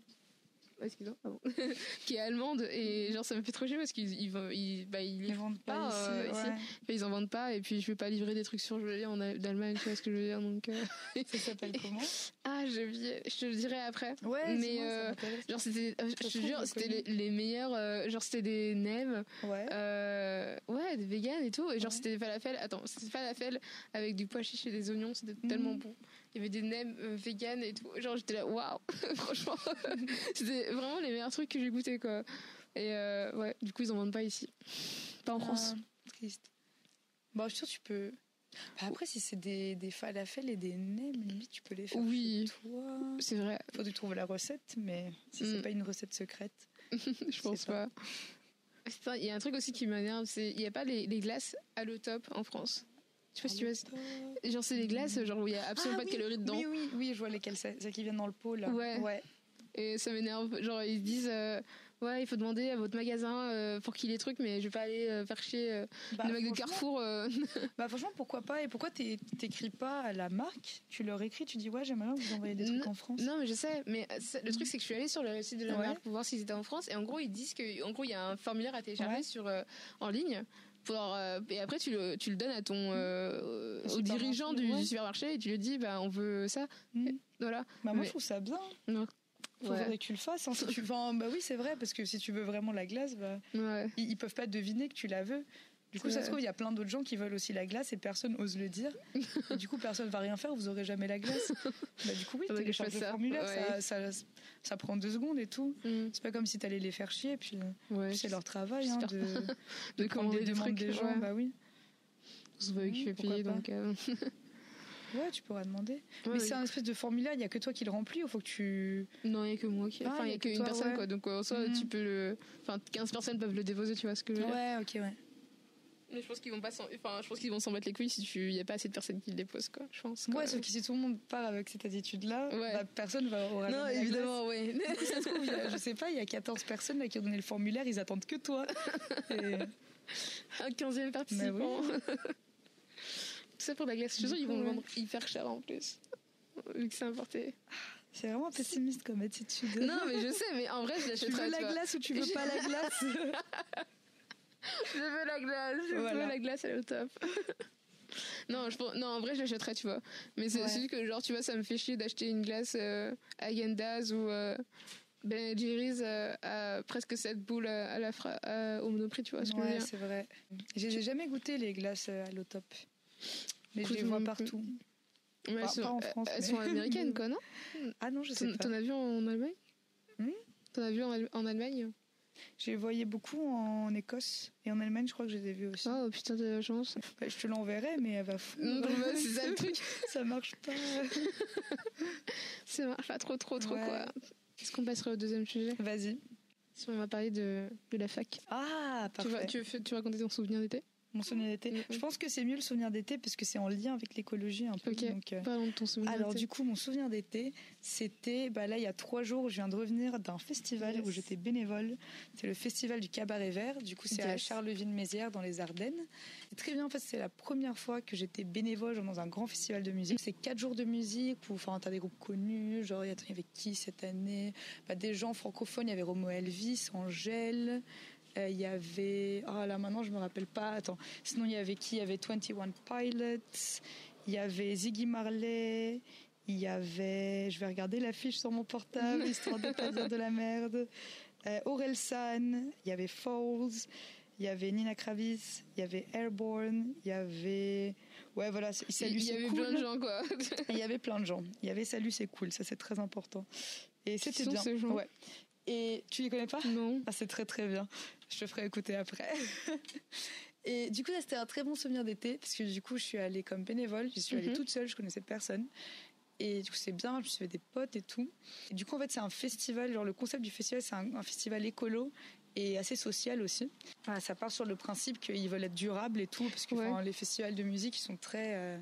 S1: Excuse-moi, ah bon. qui est allemande et genre ça me fait trop chier parce qu'ils ils, ils, bah, ils
S2: Ils vendent pas
S1: pas,
S2: ici.
S1: euh, ici.
S2: ouais.
S1: pas, ils en vendent pas et puis je vais pas livrer des trucs surgelés en Al- d'Allemagne tu vois ce que je veux dire donc euh,
S2: Ça s'appelle comment?
S1: Ah oublié je te le dirai après
S2: Ouais,
S1: Mais, euh, genre c'était euh, je te jure
S2: je
S1: c'était les, les meilleurs euh, genre c'était des nems
S2: Ouais.
S1: euh, ouais des vegan et tout et genre
S2: Ouais.
S1: c'était des falafel attends c'était des falafel avec du pois chiche et des oignons c'était tellement
S2: Mhm.
S1: bon il y avait des nems euh, vegan et tout genre j'étais là waouh franchement c'était vraiment les meilleurs trucs que j'ai goûté quoi et euh, ouais du coup ils en vendent pas ici pas en France
S2: Ah, triste. Bon, je suis sûre que tu peux. Bah, après, si c'est des, des falafels et des nems, limite, tu peux les faire
S1: Oui. c'est vrai
S2: Faut que tu trouves la recette, mais si c'est
S1: Mm.
S2: pas une recette secrète.
S1: je pense
S2: pas.
S1: Il y a un truc aussi qui m'énerve, c'est il n'y a pas les, les glaces à l'eau top en France? Je sais pas si tu vois. Genre c'est des glaces genre où il y a absolument
S2: Ah
S1: pas de
S2: oui,
S1: calories dedans.
S2: Oui, oui, oui, je vois lesquelles c'est. Celles qui viennent dans le pot, là.
S1: Ouais.
S2: ouais.
S1: Et ça m'énerve. Genre ils se disent euh, ouais il faut demander à votre magasin euh, pour qu'il ait trucs mais je vais pas aller euh, faire chier
S2: Bah,
S1: le mec de Carrefour.
S2: Bah, franchement, pourquoi pas Et pourquoi t'é- t'écris pas à la marque Tu leur écris, tu dis, ouais, j'aimerais bien vous envoyez des trucs en France.
S1: non mais je sais mais le truc c'est que je suis allée sur le site de la
S2: Ouais.
S1: marque pour voir s'ils étaient en France et en gros ils disent que en gros il y a un formulaire à télécharger
S2: Ouais.
S1: sur en ligne. Pour, euh, et après tu le, tu le donnes à ton euh,
S2: Au
S1: dirigeant du,
S2: supermarché, ouais.
S1: et tu lui dis bah on veut ça
S2: Mm.
S1: voilà
S2: Bah, moi,
S1: Mais-
S2: je trouve ça bien.
S1: Non.
S2: faudrait que tu le fasses. hein, si tu... bah oui, c'est vrai, parce que si tu veux vraiment la glace, bah,
S1: Ouais.
S2: ils, ils peuvent pas deviner que tu la veux. Du coup, ça se trouve, il y a plein d'autres gens qui veulent aussi la glace et personne ose le dire. Et du coup, personne va rien faire, vous aurez jamais la glace. Bah, du coup, oui, télécharge le
S1: ça,
S2: formulaire,
S1: ouais.
S2: ça, ça, ça prend deux secondes et tout.
S1: Mm.
S2: C'est pas comme si t'allais les faire chier, puis
S1: Ouais.
S2: c'est leur travail hein, de,
S1: de
S2: prendre
S1: commander
S2: des
S1: des
S2: demandes
S1: trucs.
S2: des gens.
S1: ouais.
S2: Bah oui.
S1: On se voit
S2: pourquoi
S1: payer,
S2: pas.
S1: donc. euh,
S2: Ouais, tu pourras demander.
S1: ouais,
S2: Mais c'est un espèce de formulaire, il y a que toi qui le remplis, il faut que tu.
S1: Non, il n'y a que moi qui.
S2: Ah,
S1: Enfin, il n'y
S2: a
S1: qu'une personne,
S2: ouais.
S1: quoi. Donc, en soi, tu peux le. Enfin, 15 personnes peuvent le déposer, tu vois ce que je veux dire.
S2: Ouais, ok, ouais.
S1: Mais je pense qu'ils vont pas s'en. Enfin, je pense qu'ils vont s'en battre les couilles si tu. N'y a pas assez de personnes qui le déposent, quoi. Je pense.
S2: Ouais, sauf que si tout le monde part avec cette attitude-là,
S1: Ouais.
S2: bah, personne va aura
S1: Non, évidemment,
S2: coup, ça se trouve, y a- je sais pas, il y a 14 personnes là, qui ont donné le formulaire, ils attendent que toi. Et-
S1: Un 15e participant. Tout ça pour la glace. Je suis sûre qu'ils vont le vendre hyper cher en plus. Vu que c'est importé.
S2: C'est vraiment pessimiste comme attitude.
S1: Non, mais je sais, mais en vrai, je
S2: tu
S1: l'achèterais.
S2: veux la
S1: tu
S2: glace ou tu veux pas la glace?
S1: Je veux la glace, je
S2: Voilà.
S1: veux la glace, elle est au top. non, je non, en vrai, je l'achèterais, tu vois. Mais c'est
S2: Ouais.
S1: juste que, genre, tu vois, ça me fait chier d'acheter une glace euh, Häagen-Dazs ou euh, Ben Jerry's euh, à presque 7 boules à, à la fra- à- au monoprix, tu vois ce
S2: Ouais, c'est vrai. J'ai jamais goûté les glaces euh, à l'eau-top. Mais
S1: Écoute,
S2: je les vois partout.
S1: Mais elles sont,
S2: pas en France,
S1: elles
S2: mais-
S1: sont américaines, quoi, non?
S2: Ah non, je sais
S1: T'en
S2: pas.
S1: as vu en Allemagne?
S2: Hmm?
S1: T'en as vu en, Al- en Allemagne?
S2: Je les voyais beaucoup en Écosse et en Allemagne, je crois que je les ai vus aussi.
S1: Oh putain, de la chance.
S2: Bah, je te l'enverrai, mais elle va fou.
S1: Non, bah, c'est ça le truc.
S2: ça marche pas.
S1: Ça marche pas trop, trop, trop,
S2: Ouais.
S1: quoi. Est-ce qu'on passerait au deuxième sujet?
S2: Vas-y.
S1: Si on va parler de, de la fac.
S2: Ah,
S1: Tu vas,
S2: parfait.
S1: tu, veux, tu vas raconter ton souvenir d'été?
S2: Mon souvenir d'été.
S1: Mhm.
S2: Je pense que c'est mieux le souvenir d'été parce que c'est en lien avec l'écologie un peu.
S1: Ok.
S2: donc, euh,
S1: Parlons de ton souvenir
S2: Alors du coup, mon souvenir d'été, c'était bah là il y a trois jours, je viens de revenir d'un festival
S1: Yes.
S2: où j'étais bénévole. C'est le festival du cabaret vert. Du coup, c'est à. Charleville-Mézières dans les Ardennes. C'est très bien. En fait, c'est la première fois que j'étais bénévole genre, dans un grand festival de musique. C'est quatre jours de musique où enfin t'as des groupes connus. Genre il y a- il y avait qui cette année? Bah, Des gens francophones. Il y avait Romo Elvis, Angèle. Euh, Il y avait. Ah là maintenant je me rappelle pas. Attends. Sinon il y avait qui Il y avait 21 Pilots. Il y avait Ziggy Marley. Il y avait. Je vais regarder l'affiche sur mon portable histoire de pas dire de la merde. Euh, Aurel San. Il y avait Falls. Il y avait Nina Kravis. Il y avait Airborne. Il y avait. Ouais voilà. c'est-
S1: il y avait plein de gens, quoi.
S2: Il y avait plein de gens. Il y avait Salut c'est cool. Ça c'est très important. Et c'était bien. Ouais. Et tu les connais pas?
S1: Non.
S2: ah, c'est très très bien. Je te ferai écouter après. Et du coup, là, c'était un très bon souvenir d'été, parce que du coup, je suis allée comme bénévole, j'y suis allée
S1: Mhm.
S2: toute seule, je connaissais personne. Et du coup, c'est bien, je me suis fait des potes et tout. Et du coup, en fait, c'est un festival, genre le concept du festival, c'est un, un festival écolo et assez social aussi. Voilà, ça part sur le principe qu'ils veulent être durables et tout, parce que
S1: Ouais.
S2: enfin, les festivals de musique, ils sont très. euh,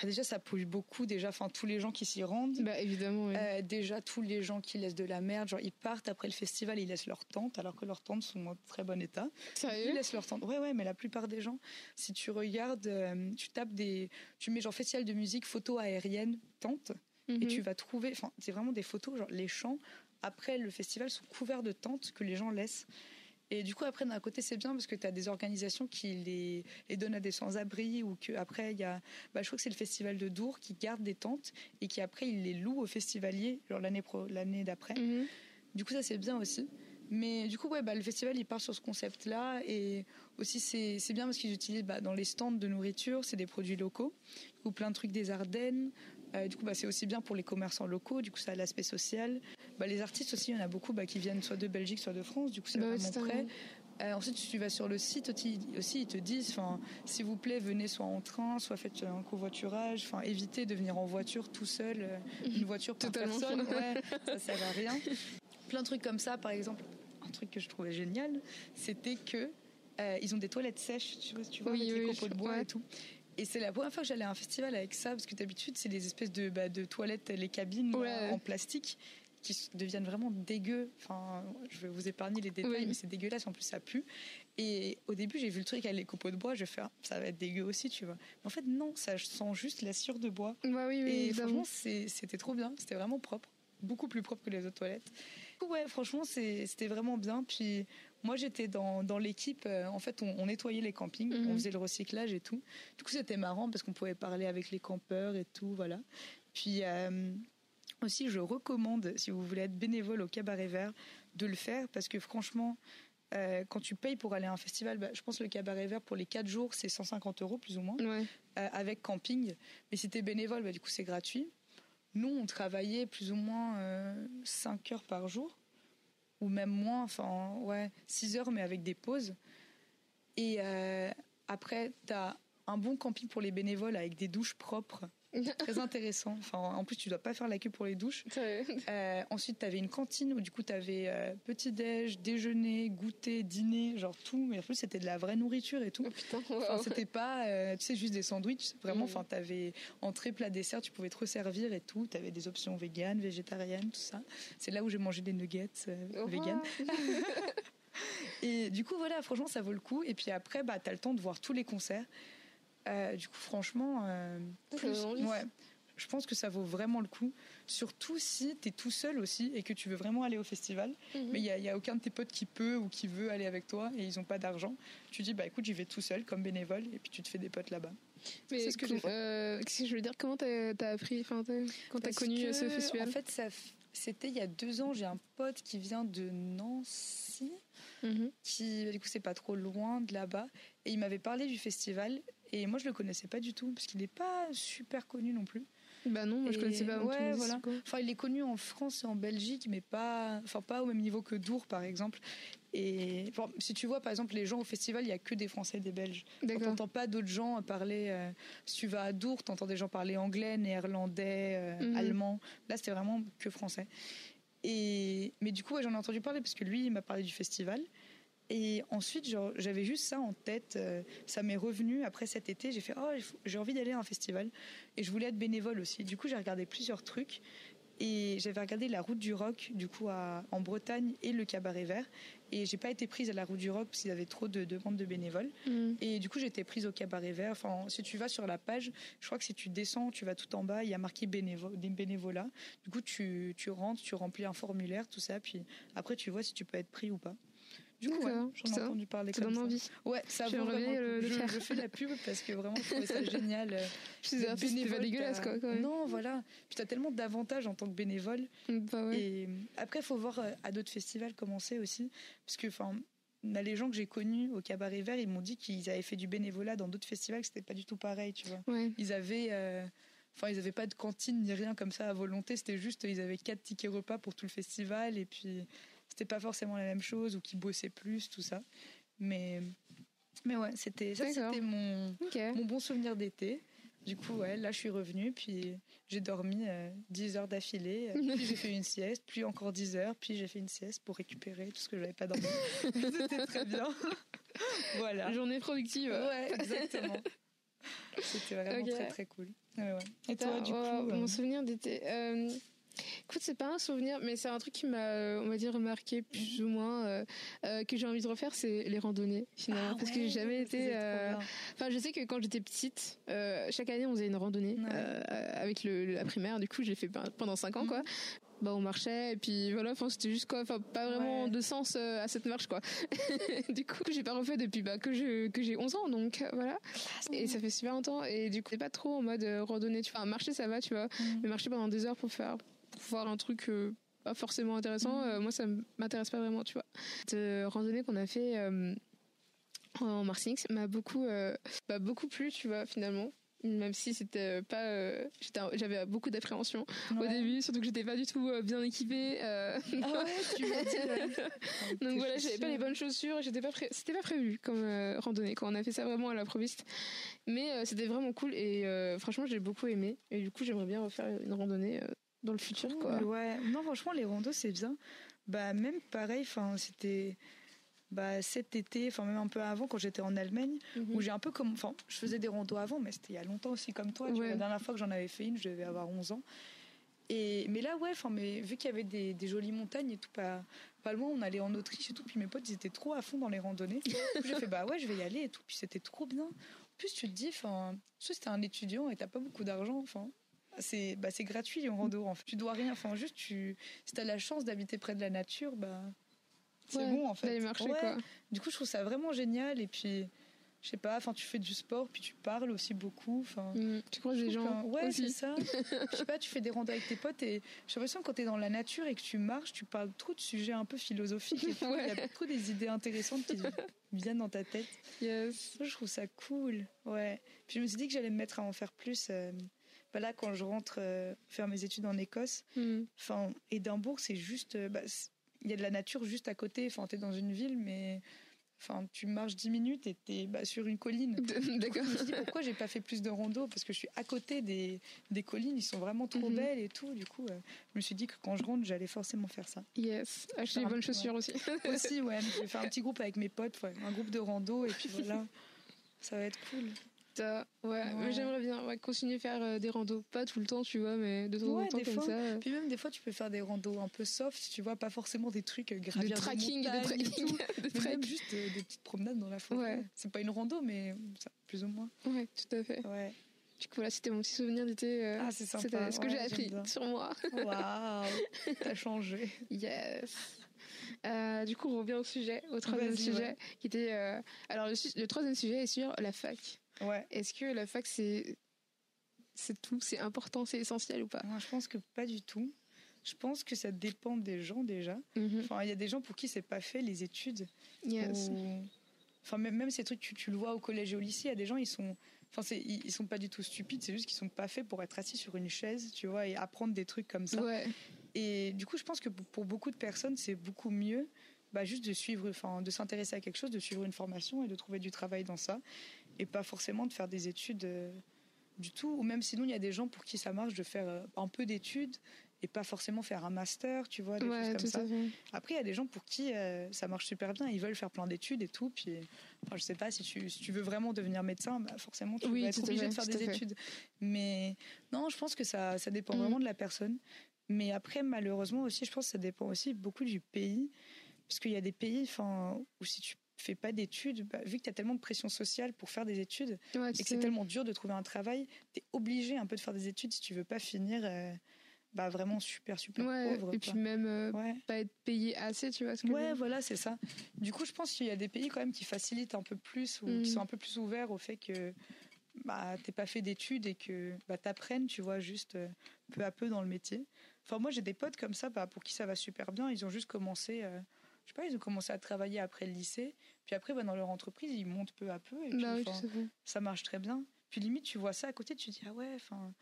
S2: bah, déjà, ça pollue beaucoup, déjà, enfin, tous les gens qui s'y rendent.
S1: Bah évidemment, oui.
S2: Euh, déjà, tous les gens qui laissent de la merde, genre ils partent après le festival, ils laissent leurs tentes, alors que leurs tentes sont en très bon état. Ils
S1: Sérieux
S2: laissent leurs tentes. Ouais, ouais, mais la plupart des gens, si tu regardes, euh, tu tapes des. Tu mets genre festival de musique, photo aérienne, tente, et
S1: Mhm.
S2: tu vas trouver. Enfin, c'est vraiment des photos, genre les champs, après le festival, sont couverts de tentes que les gens laissent. Et du coup, après, d'un côté, c'est bien parce que tu as des organisations qui les, les donnent à des sans-abri ou que après il y a. Bah, je crois que c'est le festival de Dour qui garde des tentes et qui après, il les loue aux festivaliers, l'année pro- l'année d'après.
S1: Mhm.
S2: Du coup, ça, c'est bien aussi. Mais du coup, ouais, bah, le festival, il part sur ce concept-là. Et aussi, c'est c'est bien parce qu'ils utilisent bah, dans les stands de nourriture, c'est des produits locaux. Ou plein de trucs des Ardennes. Euh, du coup, bah, c'est aussi bien pour les commerçants locaux. Du coup, ça a l'aspect social. Bah, les artistes aussi, il y en a beaucoup bah, qui viennent soit de Belgique, soit de France. Du coup, c'est
S1: Bah
S2: vraiment prêt. Euh, ensuite, si tu vas sur le site aussi, aussi ils te disent, s'il vous plaît, venez soit en train, soit faites un covoiturage. Enfin, évitez de venir en voiture tout seul, euh, une voiture par
S1: Totalement.
S2: personne. Ouais, ça sert à rien. Plein de trucs comme ça, par exemple. Un truc que je trouvais génial, c'était que euh, ils ont des toilettes sèches, tu vois, tu vois
S1: Oui,
S2: avec
S1: oui,
S2: les copeaux de bois
S1: ouais.
S2: et tout. Et c'est la première fois que j'allais à un festival avec ça, parce que d'habitude, c'est des espèces de, bah, de toilettes, les cabines
S1: Ouais.
S2: euh, en plastique, qui deviennent vraiment dégueu. Enfin, je vais vous épargner les détails,
S1: Oui.
S2: mais c'est dégueulasse, en plus ça pue. Et au début, j'ai vu le truc avec les copeaux de bois, je vais faire, ça va être dégueu aussi, tu vois. Mais en fait, non, ça sent juste la cire de bois.
S1: Bah oui, oui,
S2: Et franchement, c'était trop bien. C'était vraiment propre. Beaucoup plus propre que les autres toilettes. Ouais, franchement, c'était vraiment bien. Puis moi, j'étais dans, dans l'équipe. euh, en fait, on, on nettoyait les campings,
S1: Mhm.
S2: on faisait le recyclage et tout. Du coup, c'était marrant parce qu'on pouvait parler avec les campeurs et tout. Voilà. Puis. euh, Aussi, je recommande, si vous voulez être bénévole au Cabaret Vert, de le faire parce que franchement, euh, quand tu payes pour aller à un festival, bah, je pense que le Cabaret Vert pour les 4 jours, c'est 150 euros plus ou moins,
S1: Ouais.
S2: euh, avec camping. Mais si t'es bénévole, bah, du coup, c'est gratuit. Nous, on travaillait plus ou moins 5 heures par jour, ou même moins, enfin, ouais, 6 heures, mais avec des pauses. Et euh, après, t'as un bon camping pour les bénévoles avec des douches propres. Très intéressant. Enfin, en plus, tu dois pas faire la queue pour les douches. Euh, ensuite, tu avais une cantine où du coup, tu avais petit-déj, déjeuner, goûter, dîner, genre tout. Mais en plus, c'était de la vraie nourriture et tout.
S1: Oh putain,
S2: Enfin,
S1: wow.
S2: c'était pas, euh, tu sais, juste des sandwichs. Vraiment,
S1: Mm.
S2: enfin, t'avais entrée, plat, dessert, tu pouvais te resservir et tout. T'avais des options véganes, végétariennes, tout ça. C'est là où j'ai mangé des nuggets euh,
S1: Oh,
S2: véganes.
S1: wow.
S2: Et du coup, voilà, franchement, ça vaut le coup. Et puis après, bah, t'as le temps de voir tous les concerts. Euh, du coup, franchement, euh, plus- ouais, je pense que ça vaut vraiment le coup. Surtout si t'es tout seul aussi et que tu veux vraiment aller au festival.
S1: Mhm.
S2: Mais il n'y a, il y a aucun de tes potes qui peut ou qui veut aller avec toi et ils n'ont pas d'argent. Tu dis, bah écoute, j'y vais tout seul comme bénévole et puis tu te fais des potes là-bas.
S1: Mais
S2: c'est ce que j'ai
S1: euh, je veux dire? Comment t'as as appris, enfin, quand t'as connu
S2: que,
S1: ce festival?
S2: En fait, ça c'était il y a deux ans. J'ai un pote qui vient de Nancy.
S1: Mhm.
S2: qui du coup c'est pas trop loin de là-bas et il m'avait parlé du festival et moi je le connaissais pas du tout parce qu'il n'est pas super connu non plus.
S1: Bah non, moi je
S2: Et
S1: connaissais pas.
S2: ouais, voilà. Enfin il est connu en France et en Belgique mais pas enfin pas au même niveau que Dour par exemple. Et enfin, si tu vois par exemple les gens au festival il y a que des Français et des Belges. On
S1: D'accord.
S2: t'entend pas d'autres gens parler. euh, si tu vas à Dour t'entends des gens parler anglais, néerlandais, euh,
S1: Mhm.
S2: allemand. Là c'était vraiment que français. Et mais du coup ouais, j'en ai entendu parler parce que lui il m'a parlé du festival. Et ensuite, j'avais juste ça en tête. euh, ça m'est revenu après cet été. J'ai fait, oh, j'ai envie d'aller à un festival. Et je voulais être bénévole aussi. Du coup, j'ai regardé plusieurs trucs. Et j'avais regardé la route du rock, du coup, à- en Bretagne et le cabaret vert. Et j'ai pas été prise à la route du rock parce qu'il y avait trop de demandes de bénévoles.
S1: Mhm.
S2: Et du coup, j'étais prise au cabaret vert. Enfin, si tu vas sur la page, je crois que si tu descends, tu vas tout en bas, il y a marqué bénévo des bénévolats. Du coup, tu, tu rentres, tu remplis un formulaire, tout ça. Puis après, tu vois si tu peux être pris ou pas. Du coup, ouais, j'en ai entendu parler
S1: Ça
S2: comme
S1: donne envie.
S2: Ouais, ça vaut vraiment le je,
S1: faire.
S2: je fais de la pub parce que vraiment, je trouvais ça génial. euh,
S1: Je suis c'était pas
S2: bénévole,
S1: dégueulasse quoi quand même.
S2: Non, voilà. Puis t'as tellement d'avantages en tant que bénévole.
S1: Bah ouais.
S2: Et après, il faut voir euh, à d'autres festivals comment c'est aussi. Parce que, enfin, les gens que j'ai connus au Cabaret Vert, ils m'ont dit qu'ils avaient fait du bénévolat dans d'autres festivals, que c'était pas du tout pareil, tu vois.
S1: Ouais.
S2: Ils avaient. euh, Enfin, ils n'avaient pas de cantine ni rien comme ça à volonté. C'était juste, ils avaient quatre tickets repas pour tout le festival. Et puis, c'était pas forcément la même chose ou qu'ils bossaient plus, tout ça. Mais, mais ouais, c'était ça, c'était mon, mon bon souvenir d'été. Du coup, ouais, là, je suis revenue, puis j'ai dormi euh, 10 heures d'affilée. euh, Puis j'ai fait une sieste, puis encore 10 heures, puis j'ai fait une sieste pour récupérer tout ce que j'avais pas dormi. C'était très bien. voilà.
S1: Journée productive.
S2: Ouais, exactement. C'était vraiment très très cool. Ouais, ouais. Et toi, du
S1: oh,
S2: coup
S1: mon
S2: euh,
S1: souvenir d'été. Écoute, c'est pas un souvenir, mais c'est un truc qui m'a, euh, on va dire, remarqué plus ou moins, euh, euh, que j'ai envie de refaire, c'est les randonnées, finalement.
S2: ah
S1: parce que j'ai jamais été. euh. Enfin, je sais que quand j'étais petite, chaque année, on faisait une randonnée
S2: Ouais.
S1: avec le, la primaire. Du coup, j'ai fait pe- pendant 5 ans,
S2: Mhm.
S1: quoi. Bah, on marchait, et puis voilà, enfin, c'était juste quoi, enfin, pas vraiment
S2: Ouais.
S1: de sens à cette marche, quoi. du coup, j'ai pas refait depuis bah, que je- que j'ai 11 ans, donc voilà. Et ça fait super longtemps, et du coup, c'est pas trop en mode randonnée. Tu vois, marcher, ça va, tu vois.
S2: Mhm.
S1: Mais marcher pendant des heures pour faire voir un truc euh, pas forcément intéressant,
S2: Mhm.
S1: euh, moi ça m'intéresse pas vraiment, tu vois. Cette randonnée qu'on a fait euh, en Martinique m'a beaucoup, m'a beaucoup plu, tu vois, finalement. Même si c'était pas, euh, j'avais beaucoup d'appréhension au début, surtout que j'étais pas du tout euh, bien équipée. euh,
S2: Ah ouais, tu m'as dit. ouais.
S1: donc voilà, j'avais pas les bonnes chaussures, j'étais pas c'était pas prévu comme randonnée quand on a fait ça vraiment à l'improviste. Mais euh, c'était vraiment cool et franchement j'ai beaucoup aimé et du coup j'aimerais bien refaire une randonnée dans le futur quoi.
S2: Ouais, non, franchement, les randos, c'est bien. Bah, même pareil, enfin, c'était bah, cet été, enfin, même un peu avant, quand j'étais en Allemagne,
S1: Mhm.
S2: où j'ai un peu comme. Enfin, je faisais des randos avant, mais c'était il y a longtemps aussi comme toi. vois. La dernière fois que j'en avais fait une, je devais avoir 11 ans. Et, mais là, ouais, enfin, mais vu qu'il y avait des, des jolies montagnes et tout, pas, pas loin, on allait en Autriche et tout, puis mes potes, ils étaient trop à fond dans les randonnées. J'ai fait, bah ouais, je vais y aller et tout, puis c'était trop bien. En plus, tu te dis, enfin, t'es un étudiant et t'as pas beaucoup d'argent, enfin, c'est bah, gratuit en rando, en fait. Tu dois rien, enfin, juste, tu, si t'as la chance d'habiter près de la nature, bah, c'est
S1: Ouais,
S2: bon, en fait.
S1: Marcher
S2: Ouais.
S1: quoi.
S2: Du coup, je trouve ça vraiment génial. Et puis, je sais pas, enfin tu fais du sport, puis tu parles aussi beaucoup. Enfin,
S1: Mm. Tu croises des gens.
S2: ouais, c'est ça. je sais pas, tu fais des randos avec tes potes et j'ai l'impression que quand t'es dans la nature et que tu marches, tu parles trop de sujets un peu philosophiques. et tout. Il y a trop des idées intéressantes qui viennent dans ta tête.
S1: Yes.
S2: Je trouve ça cool. Ouais. Puis je me suis dit que j'allais me mettre à en faire plus. euh, bah là, quand je rentre euh, faire mes études en Écosse,
S1: Mm.
S2: enfin, Édimbourg, c'est juste. euh, bah, il y a de la nature juste à côté. Enfin, t'es dans une ville, mais. Enfin, tu marches 10 minutes et t'es bah, sur une colline.
S1: D'accord.
S2: Je me suis dit pourquoi j'ai pas fait plus de rando? Parce que je suis à côté des, des collines, ils sont vraiment trop
S1: Mhm.
S2: belles et tout. Du coup, euh, je me suis dit que quand je rentre, j'allais forcément faire ça.
S1: Yes. Acheter les bonnes chaussures aussi.
S2: Aussi, ouais, je vais faire un petit groupe avec mes potes, ouais, un groupe de rando et puis voilà, ça va être cool.
S1: Ça, ouais. Mais j'aimerais bien ouais, continuer à faire euh, des randos. Pas tout le temps, tu vois, mais de temps
S2: Ouais,
S1: en temps comme
S2: fois.
S1: ça. euh,
S2: Puis même des fois, tu peux faire des randos un peu soft, tu vois, pas forcément des trucs euh,
S1: De
S2: gravir des
S1: tracking, de de
S2: mais
S1: trek.
S2: même juste des petites promenades dans la forêt. C'est pas une rando, mais ça, plus ou moins.
S1: Ouais, tout à fait.
S2: Ouais.
S1: Du coup, voilà, c'était mon petit souvenir d'été. euh,
S2: Ah, c'est sympa.
S1: C'était ce que
S2: Ouais,
S1: j'ai appris sur moi.
S2: Waouh, t'as changé.
S1: Yes. Euh, du coup, on revient au sujet, au troisième sujet,
S2: ouais.
S1: qui était. euh, alors, le troisième sujet est sur la fac.
S2: Ouais.
S1: Est-ce que la fac, c'est. C'est tout, c'est important, c'est essentiel ou pas?
S2: Moi, je pense que pas du tout. Je pense que ça dépend des gens déjà.
S1: Mhm.
S2: Enfin, il y a des gens pour qui c'est pas fait les études.
S1: Yes.
S2: ou- Enfin, même, même ces trucs, tu, tu le vois au collège et au lycée, il y a des gens, ils sont. Enfin, c'est- ils, ils sont pas du tout stupides, c'est juste qu'ils sont pas faits pour être assis sur une chaise, tu vois, et apprendre des trucs comme ça.
S1: Ouais,
S2: Et du coup, je pense que pour, pour beaucoup de personnes, c'est beaucoup mieux bah, juste de suivre, enfin, de s'intéresser à quelque chose, de suivre une formation et de trouver du travail dans ça, et pas forcément de faire des études euh, du tout. Ou même sinon, il y a des gens pour qui ça marche de faire euh, un peu d'études et pas forcément faire un master, tu vois, des
S1: ouais,
S2: choses comme ça. Après, il y a des gens pour qui euh, ça marche super bien, ils veulent faire plein d'études et tout. Puis, enfin, je sais pas, si tu, si tu veux vraiment devenir médecin, bah, forcément, tu
S1: Oui,
S2: vas être obligé
S1: fait,
S2: de faire des études. Mais non, je pense que ça, ça dépend
S1: Mm.
S2: vraiment de la personne. Mais après, malheureusement aussi, je pense que ça dépend aussi beaucoup du pays. Parce qu'il y a des pays enfin, où si tu fais pas d'études, bah, vu que tu as tellement de pression sociale pour faire des études,
S1: Ouais,
S2: et que c'est tellement dur de trouver un travail, tu es obligé un peu de faire des études si tu veux pas finir euh, bah, vraiment super, super
S1: Ouais,
S2: pauvre.
S1: et
S2: quoi.
S1: puis même euh,
S2: Ouais.
S1: pas être payé assez, tu vois ce que
S2: Ouais, voilà, c'est ça. Du coup, je pense qu'il y a des pays quand même qui facilitent un peu plus ou
S1: Mm.
S2: qui sont un peu plus ouverts au fait que bah, t'es pas fait d'études et que bah, t'apprennes, tu vois, juste euh, peu à peu dans le métier. Enfin, moi, j'ai des potes comme ça, bah, pour qui ça va super bien. Ils ont juste commencé, euh, je sais pas, ils ont commencé à travailler après le lycée. Puis après, bah, dans leur entreprise, ils montent peu à peu. Et puis,
S1: Bah oui,
S2: ça marche très bien. Puis limite, tu vois ça à côté, tu te dis, ah ouais, enfin.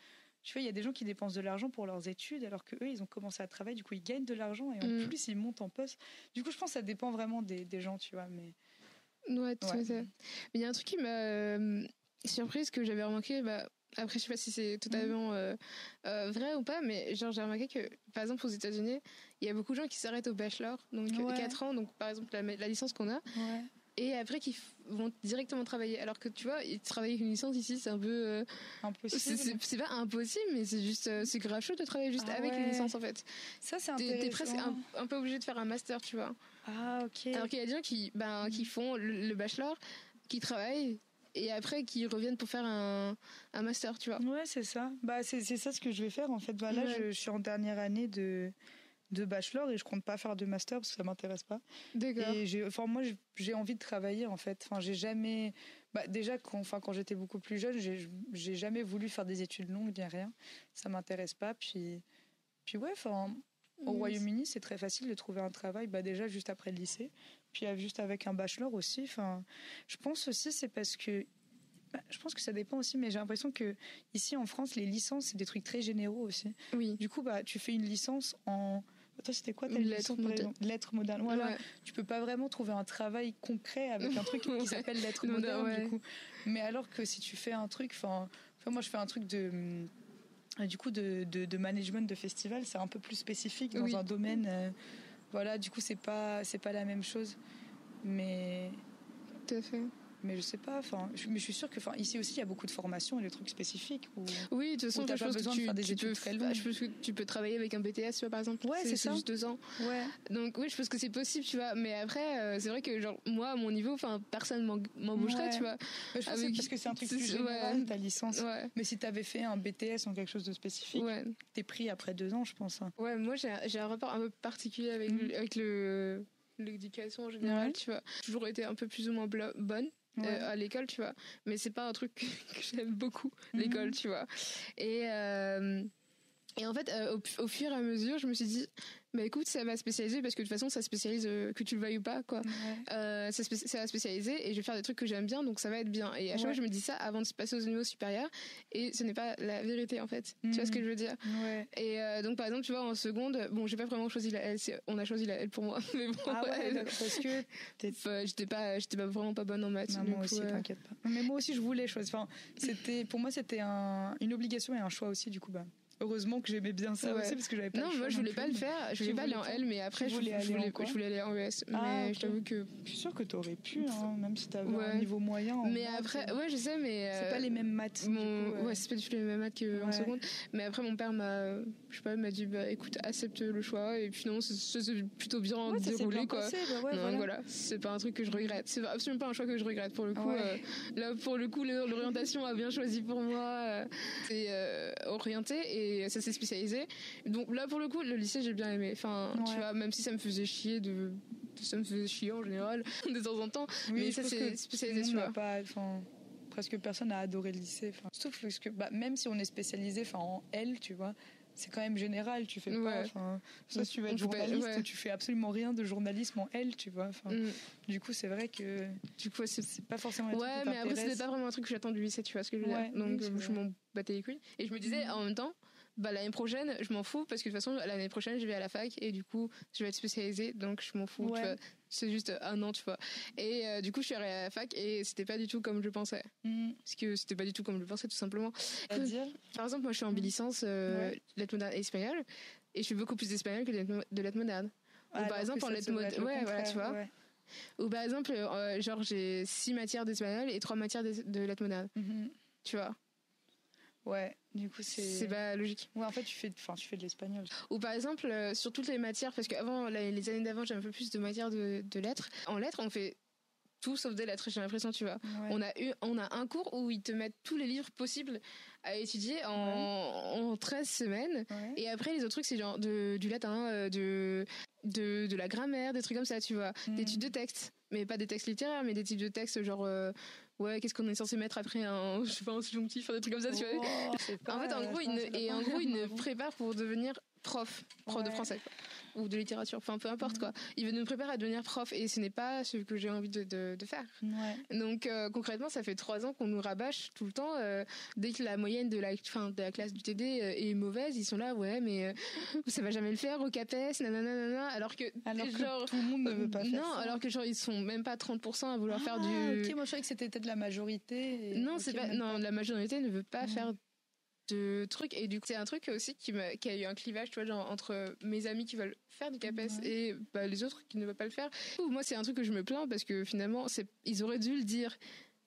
S2: Tu vois, il y a des gens qui dépensent de l'argent pour leurs études, alors que eux, ils ont commencé à travailler, du coup, ils gagnent de l'argent et en
S1: Mm.
S2: plus, ils montent en poste. Du coup, je pense que ça dépend vraiment des, des gens, tu vois. Mais
S1: Ouais, tout
S2: Ouais.
S1: Mais il y a un truc qui m'a euh, surprise que j'avais remarqué. Bah, après, je sais pas si c'est totalement euh, euh, vrai ou pas, mais genre j'ai remarqué que, par exemple, aux États-Unis, il y a beaucoup de gens qui s'arrêtent au bachelor, donc
S2: Ouais.
S1: 4 ans, donc par exemple la, la licence qu'on a,
S2: ouais.
S1: Et après qui f- vont directement travailler. Alors que tu vois, ils travaillent avec une licence ici, c'est un peu. euh, c'est-
S2: impossible.
S1: c'est pas impossible, mais c'est juste. euh, c'est grave chaud de travailler juste
S2: Ah
S1: avec une licence en fait.
S2: Ça, c'est
S1: T'es t'es presque
S2: intéressant.
S1: un, un peu obligé de faire un master, tu vois.
S2: Ah, ok.
S1: Alors qu'il y a des gens qui, ben, qui font le, le bachelor, qui travaillent et après qui reviennent pour faire un, un master, tu vois.
S2: Ouais, c'est ça. Bah, c'est ça ce que je vais faire en fait. Bah, là,
S1: Ouais.
S2: je, je suis en dernière année de, de bachelor et je compte pas faire de master parce que ça m'intéresse pas.
S1: D'accord.
S2: Et j'ai, enfin, moi, j'ai- envie de travailler en fait. Enfin, j'ai jamais. Bah, déjà, quand, enfin, quand j'étais beaucoup plus jeune, j'ai j'ai jamais voulu faire des études longues ni rien. Ça m'intéresse pas. Puis, puis ouais, enfin, au
S1: Yes.
S2: Royaume-Uni, c'est très facile de trouver un travail. Bah, déjà juste après le lycée, puis euh, juste avec un bachelor aussi. Enfin, je pense aussi c'est parce que. bah, je pense que ça dépend aussi, mais j'ai l'impression que ici en France, les licences, c'est des trucs très généraux aussi.
S1: Oui.
S2: Du coup, bah, tu fais une licence en. Toi, c'était quoi ta
S1: modernes.
S2: exemple Lettres modernes? Voilà
S1: Ouais.
S2: tu peux pas vraiment trouver un travail concret avec un truc
S1: Ouais.
S2: qui s'appelle
S1: non,
S2: modernes
S1: ouais.
S2: du coup. Mais alors que si tu fais un truc, enfin, moi je fais un truc de hum, du coup de, de, de management de festival, c'est un peu plus spécifique dans
S1: Oui.
S2: un domaine. euh, voilà, du coup c'est pas c'est pas la même chose. Mais
S1: Tout à fait.
S2: Mais je sais pas. Enfin, je, mais je suis sûre que enfin ici aussi il y a beaucoup de formations et des trucs spécifiques. Où...
S1: Oui, de toute façon, je pense que
S2: besoin de
S1: tu,
S2: faire des
S1: tu
S2: études
S1: peux,
S2: très longues.
S1: je pense que tu peux travailler avec un BTS, tu vois, par exemple.
S2: Ouais, c'est ça.
S1: juste deux ans.
S2: Ouais.
S1: Donc oui, je pense que c'est possible, tu vois. Mais après, euh, c'est vrai que genre moi, à mon niveau, enfin, personne m'embaucherait,
S2: Ouais.
S1: tu vois.
S2: Mais je pense que c'est
S1: Avec-
S2: parce que c'est un truc plus
S1: ouais.
S2: général ta licence.
S1: Ouais.
S2: Mais si tu avais fait un BTS en quelque chose de spécifique, t'es pris après deux ans, je pense. hein.
S1: Ouais, moi j'ai un rapport un peu particulier avec, le- avec le l'éducation en général,
S2: Ouais.
S1: tu vois. J'ai toujours été un peu plus ou moins blo- euh, à l'école, tu vois. Mais c'est pas un truc que, j'aime beaucoup, l'école, mhm. tu vois. Et, euh, et en fait, euh, au, fur et à mesure, je me suis dit, bah écoute, ça va spécialiser parce que de toute façon, ça spécialise euh, que tu le veuilles ou pas, quoi. Euh, ça, ça, va spécialiser et je vais faire des trucs que j'aime bien, donc ça va être bien. Et à chaque fois, je me dis ça avant de se passer au niveau supérieur et ce n'est pas la vérité en fait. Tu vois ce que je veux dire? Et euh, donc par exemple, tu vois, en seconde, bon, j'ai pas vraiment choisi la L, on a choisi la L pour moi, mais bon,
S2: ah ouais, parce que
S1: j'étais pas, j'étais pas vraiment pas bonne en maths.
S2: Non, moi aussi, t'inquiète pas. Mais moi aussi, je voulais choisir. Enfin, c'était, pour moi, c'était un, une obligation et un choix aussi, du coup, bah heureusement que j'aimais bien ça aussi parce que j'avais pas
S1: non moi je voulais pas le faire. Je voulais pas aller en L mais après je voulais, aller je voulais aller en ES ah, je t'avoue que
S2: je suis sûre que t'aurais pu hein, même si t'avais un niveau moyen
S1: mais après ouais je sais mais
S2: c'est pas les mêmes maths
S1: mon... ouais. c'est pas du tout les mêmes maths qu'en seconde. Mais après mon père m'a je sais pas m'a dit bah écoute accepte le choix et puis non c'est plutôt bien déroulé quoi
S2: bah
S1: non voilà c'est pas un truc que je regrette c'est absolument pas un choix que je regrette pour le coup euh, là pour le coup l'orientation a bien choisi pour moi euh, c'est euh, orienté et ça s'est spécialisé. Donc là, pour le coup, le lycée, j'ai bien aimé. Enfin, tu vois, même si ça me faisait chier de, ça me faisait chier en général de temps en temps, mais ça s'est spécialisé.
S2: Enfin, presque personne n'a adoré le lycée. Enfin, sauf parce que bah, même si on est spécialisé, enfin en L, tu vois, c'est quand même général. Tu fais pas, enfin, soit tu vas être journaliste, tu fais absolument rien de journalisme en L, tu vois. Mm. Du coup, c'est vrai que du coup, c'est pas forcément.
S1: Ouais, mais après, c'était pas vraiment un truc que j'attends du lycée, tu vois ce que je veux dire. Donc, je m'en battais les couilles. Et je me disais, mm. en même temps, bah, l'année prochaine, je m'en fous parce que de toute façon, l'année prochaine, je vais à la fac et du coup, je vais être spécialisée, donc je m'en fous. C'est juste un an, tu vois. Et euh, du coup, je suis arrivée à la fac et c'était pas du tout comme je pensais. Mm. Parce que c'était pas du tout comme je pensais, tout simplement.
S2: dire
S1: Par exemple, moi, je suis en bilicence euh, lettres modernes et espagnol et je suis beaucoup plus espagnol que de lettres modernes. Ou par exemple, en lettres modernes. Ouais, voilà, tu vois. Ou par exemple, euh, genre, j'ai six matières d'espagnol et trois matières de, lettres modernes. Mm-hmm. Tu vois
S2: Ouais, du coup c'est.
S1: C'est pas logique.
S2: Ouais, en fait tu fais, enfin tu fais de l'espagnol.
S1: Ou par exemple euh, sur toutes les matières, parce qu'avant les années d'avant j'avais un peu plus de matières de, lettres. En lettres on fait tout sauf des lettres, j'ai l'impression, tu vois. On a eu, on a un cours où ils te mettent tous les livres possibles à étudier en, 13 semaines. Et après, les autres trucs, c'est genre de, du latin, euh, de, de, de, la grammaire, des trucs comme ça, tu vois. Des mm. D'études de textes. Mais pas des textes littéraires, mais des types de textes genre euh, ouais, qu'est-ce qu'on est censé mettre après un, je sais pas, un subjonctif, des trucs comme ça, tu vois. Oh, en fait, en gros, il et en gros, il ne prépare pour devenir prof, prof de français ou de littérature, enfin peu importe quoi. Il veut nous préparer à devenir prof et ce n'est pas ce que j'ai envie de, de, faire. Donc euh, concrètement, ça fait trois ans qu'on nous rabâche tout le temps. Euh, dès que la moyenne de la, fin, de la classe du TD euh, est mauvaise, ils sont là, ouais, mais ça va jamais le faire au CAPES, nanana, alors que,
S2: alors genre, tout le monde ne veut pas faire
S1: non, alors que genre ils sont même pas 30% à vouloir faire du.
S2: Ah, ok, moi je croyais que c'était peut-être la majorité.
S1: Non, c'est pas, non, la majorité ne veut pas faire de trucs. Et du coup c'est un truc aussi qui, qui a eu un clivage tu vois genre entre mes amis qui veulent faire du CAPES et bah, les autres qui ne veulent pas le faire. Moi c'est un truc que je me plains parce que finalement c'est ils auraient dû le dire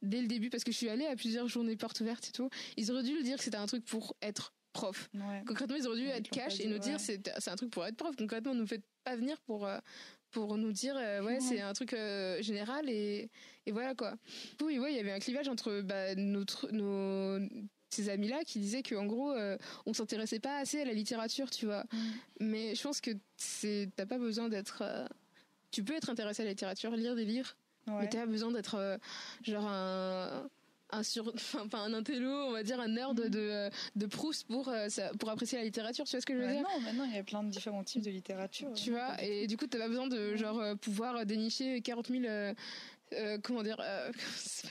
S1: dès le début parce que je suis allée à plusieurs journées portes ouvertes et tout. Ils auraient dû le dire que c'était un truc pour être prof. Concrètement ils auraient dû être cash et nous dire c'est c'est un truc pour être prof. Concrètement nous faites pas venir pour euh, pour nous dire euh, ouais, c'est un truc euh, général et, et voilà quoi. Oui, ouais, il y avait un clivage entre bah, notre, nos ces amis-là qui disaient qu'en gros, euh, on s'intéressait pas assez à la littérature, tu vois. Mm. Mais je pense que c'est, t'as pas besoin d'être. Euh, tu peux être intéressé à la littérature, lire des livres, mais t'as pas besoin d'être euh, genre un un sur enfin pas un intello on va dire un nerd mm. de, de Proust pour pour apprécier la littérature tu vois ce que je veux
S2: bah
S1: dire?
S2: non maintenant il y a plein de différents types de littérature
S1: tu vois et du coup t'as pas besoin de genre pouvoir dénicher 40 000 euh, comment dire euh,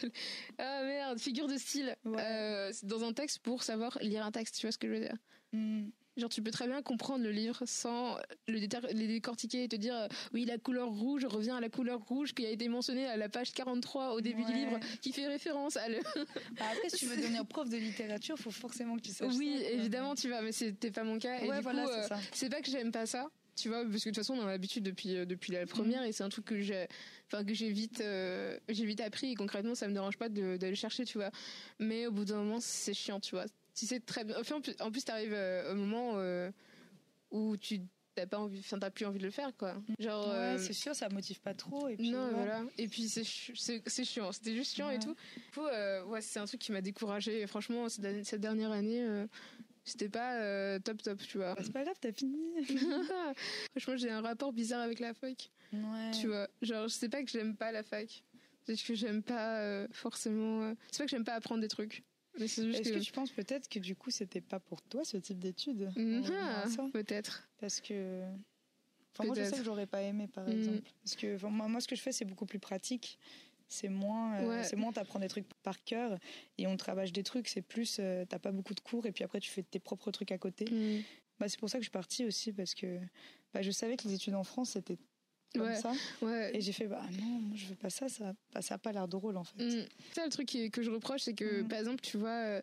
S1: ah merde figure de style. Euh, dans un texte pour savoir lire un texte tu vois ce que je veux dire? Hmm. genre tu peux très bien comprendre le livre sans le, décortiquer et te dire oui la couleur rouge revient à la couleur rouge qui a été mentionnée à la page 43 au début du livre qui fait référence à le
S2: bah, après si tu veux devenir prof de littérature faut forcément que tu saches
S1: oui évidemment tu vas mais c'était pas mon cas. Et du coup c'est pas que j'aime pas ça tu vois parce que de toute façon on a l'habitude depuis depuis la première hmm. et c'est un truc que j'ai enfin que j'ai vite euh, j'ai vite appris et concrètement ça me dérange pas d'aller chercher tu vois. Mais au bout d'un moment c'est chiant tu vois. Si c'est très bien en plus t'arrives euh, au moment euh, où tu t'as pas envie enfin t'as plus envie de le faire quoi.
S2: Genre ouais, c'est sûr ça motive pas trop et puis
S1: non voilà. et puis c'est c'est chiant. C'était juste chiant et tout. Du coup ouais c'est un truc qui m'a découragé franchement cette dernière année c'était pas top top tu vois
S2: bah, c'est pas grave t'as fini
S1: franchement j'ai un rapport bizarre avec la fac Ouais. Tu vois, genre, je sais pas que j'aime pas la fac. C'est que j'aime pas euh, forcément. euh, C'est pas que j'aime pas apprendre des trucs.
S2: Est-ce
S1: que.
S2: que tu penses peut-être que du coup c'était pas pour toi ce type d'études
S1: Mhm,
S2: à ça
S1: peut-être.
S2: Parce que. Enfin, moi je sais que j'aurais pas aimé par
S1: Mhm.
S2: exemple. Parce que enfin, moi, moi, ce que je fais c'est beaucoup plus pratique. C'est moins, euh,
S1: Ouais.
S2: c'est moins t'apprends des trucs par cœur et on travaille des trucs. C'est plus, euh, t'as pas beaucoup de cours et puis après tu fais tes propres trucs à côté.
S1: Mm.
S2: Bah, c'est pour ça que je suis partie aussi parce que bah, je savais que les études en France c'était comme
S1: Ouais.
S2: ça
S1: Ouais.
S2: et j'ai fait bah non, moi je veux pas ça, ça, bah, ça a pas l'air drôle en fait.
S1: Mm. Ça, le truc que je reproche, c'est que,
S2: Mm.
S1: par exemple, tu vois, euh,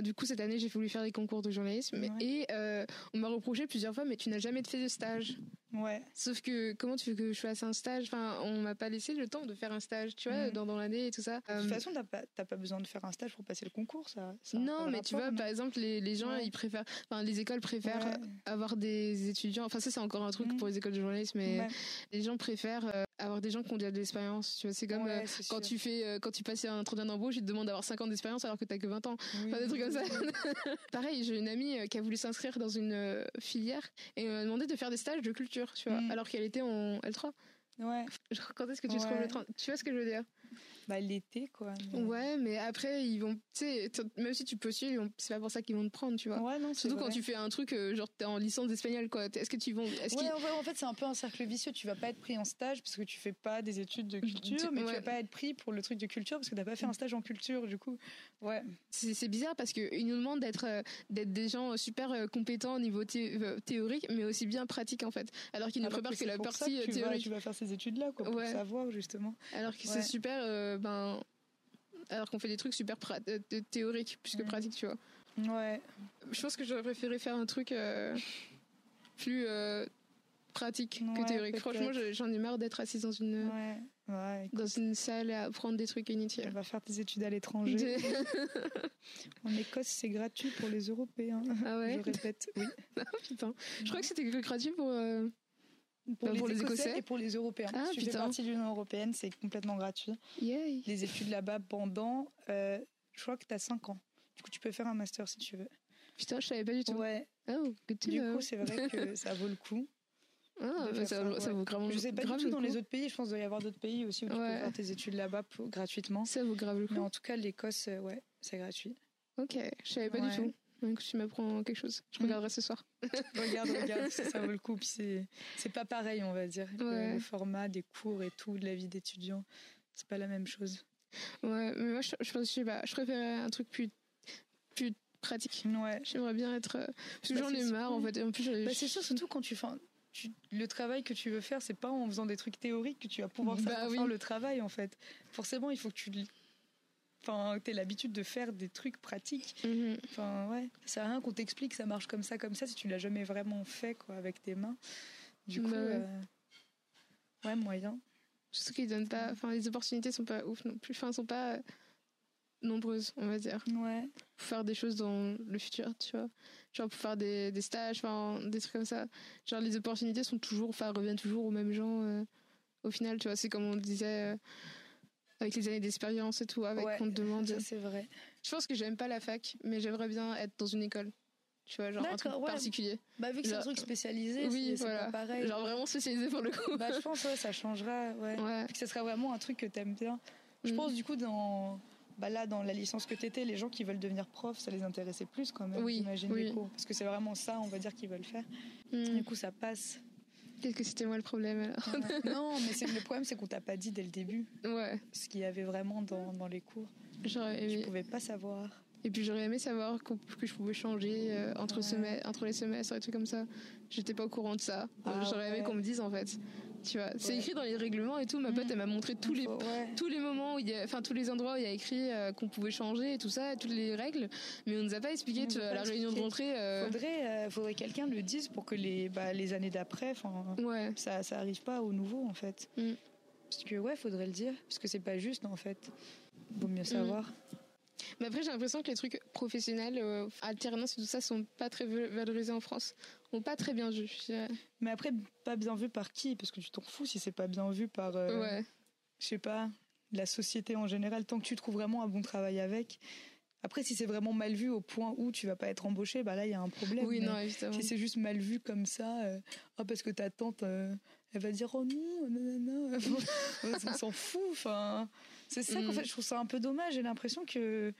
S1: du coup, cette année, j'ai voulu faire des concours de journalisme
S2: Ouais.
S1: et euh, on m'a reproché plusieurs fois, mais tu n'as jamais fait de stage.
S2: Ouais.
S1: Sauf que, comment tu veux que je fasse un stage? Enfin, on m'a pas laissé le temps de faire un stage, tu vois,
S2: Mm.
S1: dans, dans l'année et tout ça.
S2: De
S1: Euh,
S2: toute façon, t'as pas, t'as pas besoin de faire un stage pour passer le concours, ça.
S1: non, mais tu vois,
S2: non
S1: par exemple, les, les gens,
S2: Ouais.
S1: ils préfèrent, enfin, les écoles préfèrent
S2: Ouais.
S1: avoir des étudiants. Enfin, ça, c'est encore un truc
S2: Mm.
S1: pour les écoles de journalisme, mais les gens préfèrent euh, avoir des gens qui ont déjà de l'expérience. Tu vois, c'est comme
S2: Ouais,
S1: euh, quand
S2: sûr.
S1: tu fais, euh, quand tu passes un entretien d'embauche, ils te demandent d'avoir 5 ans d'expérience alors que t'as que 20 ans.
S2: Oui.
S1: Enfin, des trucs comme ça. Pareil, j'ai une amie euh, qui a voulu s'inscrire dans une filière et elle m'a demandé de faire des stages de culture, tu vois,
S2: Mm.
S1: alors qu'elle était en L3.
S2: Ouais.
S1: Genre, quand est-ce que tu
S2: Ouais.
S1: trouves le train? Tu vois ce que je veux dire?
S2: Bah, l'été, quoi. mais-
S1: Ouais, mais après, ils vont, tu sais, même si tu postules, vont- c'est pas pour ça qu'ils vont te prendre, tu vois.
S2: Ouais, non,
S1: Surtout quand tu fais un truc, euh, genre t'es en licence d'espagnol, quoi. Est-ce que tu vont. Est-ce
S2: Ouais,
S1: qu'ils-
S2: en fait, en fait, c'est un peu un cercle vicieux. Tu vas pas être pris en stage parce que tu fais pas des études de culture,
S1: Tu-
S2: mais
S1: ouais.
S2: tu vas pas être pris pour le truc de culture parce que t'as pas fait un stage en culture, du coup. Ouais.
S1: C'est bizarre parce qu'ils nous demandent d'être euh, d'être des gens super euh, compétents au niveau thé- euh, théorique, mais aussi bien pratique, en fait. Alors qu'ils ne
S2: Alors
S1: préparent que,
S2: c'est
S1: la
S2: pour ça
S1: partie
S2: que
S1: euh,
S2: tu vas,
S1: théorique.
S2: tu vas faire ces études-là, quoi, pour
S1: Ouais.
S2: savoir, justement.
S1: Alors que
S2: Ouais.
S1: c'est super. euh, ben. Alors qu'on fait des trucs super euh, théoriques plus que pratiques, tu vois.
S2: Ouais.
S1: Je pense que j'aurais préféré faire un truc euh, plus euh, pratique que théorique. Franchement, je- j'en ai marre d'être assise dans une,
S2: Ouais. Ouais.
S1: dans une salle à apprendre des trucs inutiles.
S2: vas faire tes études à l'étranger. En Écosse, c'est gratuit pour les Européens.
S1: ah ouais
S2: Je répète, oui.
S1: Putain. Je crois que c'était gratuit pour. euh,
S2: Pour, les,
S1: pour les
S2: Écossais, et pour les Européens.
S1: Ah,
S2: si tu fais partie de l'Union Européenne, c'est complètement gratuit.
S1: Yay.
S2: Les études là-bas pendant, euh, je crois que tu as 5 ans. Du coup, tu peux faire un master si tu veux.
S1: Putain, je savais pas du tout.
S2: Ouais,
S1: Oh, good to
S2: du
S1: know.
S2: coup, c'est vrai que ça vaut le coup.
S1: Ah, bah, ça,
S2: ça,
S1: vaut grave,
S2: Je sais pas
S1: grave
S2: du tout dans les autres pays. Je pense qu'il doit y avoir d'autres pays aussi où tu
S1: Ouais.
S2: peux faire tes études là-bas gratuitement.
S1: Ça vaut grave le coup.
S2: Mais en tout cas, l'Écosse, euh, ouais, c'est gratuit.
S1: Ok, je savais pas
S2: Ouais.
S1: du tout. Donc tu m'apprends quelque chose. Je
S2: Mm.
S1: regarderai ce soir.
S2: Regarde, regarde, ça, ça vaut le coup. Puis c'est, c'est pas pareil, on va dire. Le-
S1: Ouais.
S2: Le, format des cours et tout, de la vie d'étudiant, c'est pas la même chose.
S1: Ouais, mais moi je, je pense, je préférais un truc plus, plus pratique.
S2: Ouais.
S1: J'aimerais bien être. euh, Parce que
S2: Bah,
S1: j'en ai marre en fait. Et En plus,
S2: Bah, c'est sûr, surtout quand tu fais. tu- le travail que tu veux faire, c'est pas en faisant des trucs théoriques que tu vas pouvoir
S1: Bah oui.
S2: faire le travail en fait. Forcément, il faut que tu enfin, aies l'habitude de faire des trucs pratiques.
S1: Mhm.
S2: Enfin, ouais. Ça sert à rien qu'on t'explique ça marche comme ça, comme ça, si tu l'as jamais vraiment fait quoi, avec tes mains. Du coup,
S1: Bah ouais.
S2: euh, ouais, moyen.
S1: Surtout qu'ils donnent pas. Enfin, les opportunités sont pas ouf non plus. Enfin, sont pas euh, nombreuses, on va dire.
S2: Ouais.
S1: Pour faire des choses dans le futur, tu vois. Genre pour faire des, des stages, enfin, des trucs comme ça. Genre les opportunités sont toujours. Enfin, reviennent toujours aux mêmes gens. euh, au final, tu vois, c'est comme on disait. euh, avec les années d'expérience et tout, avec
S2: Ouais,
S1: qu'on te demande.
S2: Ça, c'est vrai.
S1: Je pense que j'aime pas la fac, mais j'aimerais bien être dans une école. Tu vois, genre un truc
S2: ouais.
S1: particulier.
S2: Bah, vu que c'est un truc spécialisé,
S1: Oui,
S2: c'est c'est
S1: voilà.
S2: pas pareil.
S1: Genre vraiment spécialisé pour le coup.
S2: Bah, je pense, ouais, ça changera. Ouais.
S1: Ouais.
S2: que ce sera vraiment un truc que t'aimes bien. Je
S1: Mm.
S2: pense du coup dans bah là dans la licence que t'étais, les gens qui veulent devenir prof, ça les intéressait plus quand même.
S1: Oui,
S2: j'imagine
S1: oui.
S2: les cours, parce que c'est vraiment ça, on va dire qu'ils veulent faire.
S1: Hmm.
S2: Du coup, ça passe.
S1: Peut-être que c'était moi le problème alors.
S2: Ouais. non, mais c'est le problème, c'est qu'on t'a pas dit dès le début
S1: Ouais.
S2: ce qu'il y avait vraiment dans, dans les cours.
S1: J'aurais aimé.
S2: pouvais pas savoir.
S1: Et puis j'aurais aimé savoir que je pouvais changer euh, entre,
S2: Ouais.
S1: semestres, entre les semestres et trucs comme ça. J'étais pas au courant de ça.
S2: Ah
S1: j'aurais aimé qu'on me dise en fait. Tu vois, c'est
S2: Ouais.
S1: écrit dans les règlements et tout. Ma pote,
S2: Mm.
S1: elle m'a montré tous les
S2: ouais.
S1: tous les moments où il y a, enfin tous les endroits où il y a écrit euh, qu'on pouvait changer et tout ça, toutes les règles, mais on nous a pas expliqué tu à la réunion de rentrée. euh,
S2: Faudrait, euh, faudrait quelqu'un le dise pour que les, bah, les années d'après, enfin,
S1: Ouais.
S2: ça, ça arrive pas au nouveau en fait.
S1: Mm.
S2: Parce que ouais, faudrait le dire, parce que c'est pas juste en fait. Vaut
S1: Mm.
S2: mieux savoir.
S1: Mais après, j'ai l'impression que les trucs professionnels, euh, alternance et tout ça, sont pas très valorisés en France. Ont pas très bien vu.
S2: Mais après, pas bien vu par qui? Parce que tu t'en fous si c'est pas bien vu par, euh,
S1: Ouais.
S2: je sais pas, la société en général. Tant que tu trouves vraiment un bon travail avec, Après, si c'est vraiment mal vu au point où tu vas pas être embauché, bah là, il y a un problème.
S1: Oui, non, évidemment.
S2: Si c'est juste mal vu comme ça, euh, oh, parce que ta tante, euh, elle va dire oh non, nanana, on s'en fout. Enfin, c'est ça qu'en
S1: Mm.
S2: fait, je trouve ça un peu dommage. J'ai l'impression que,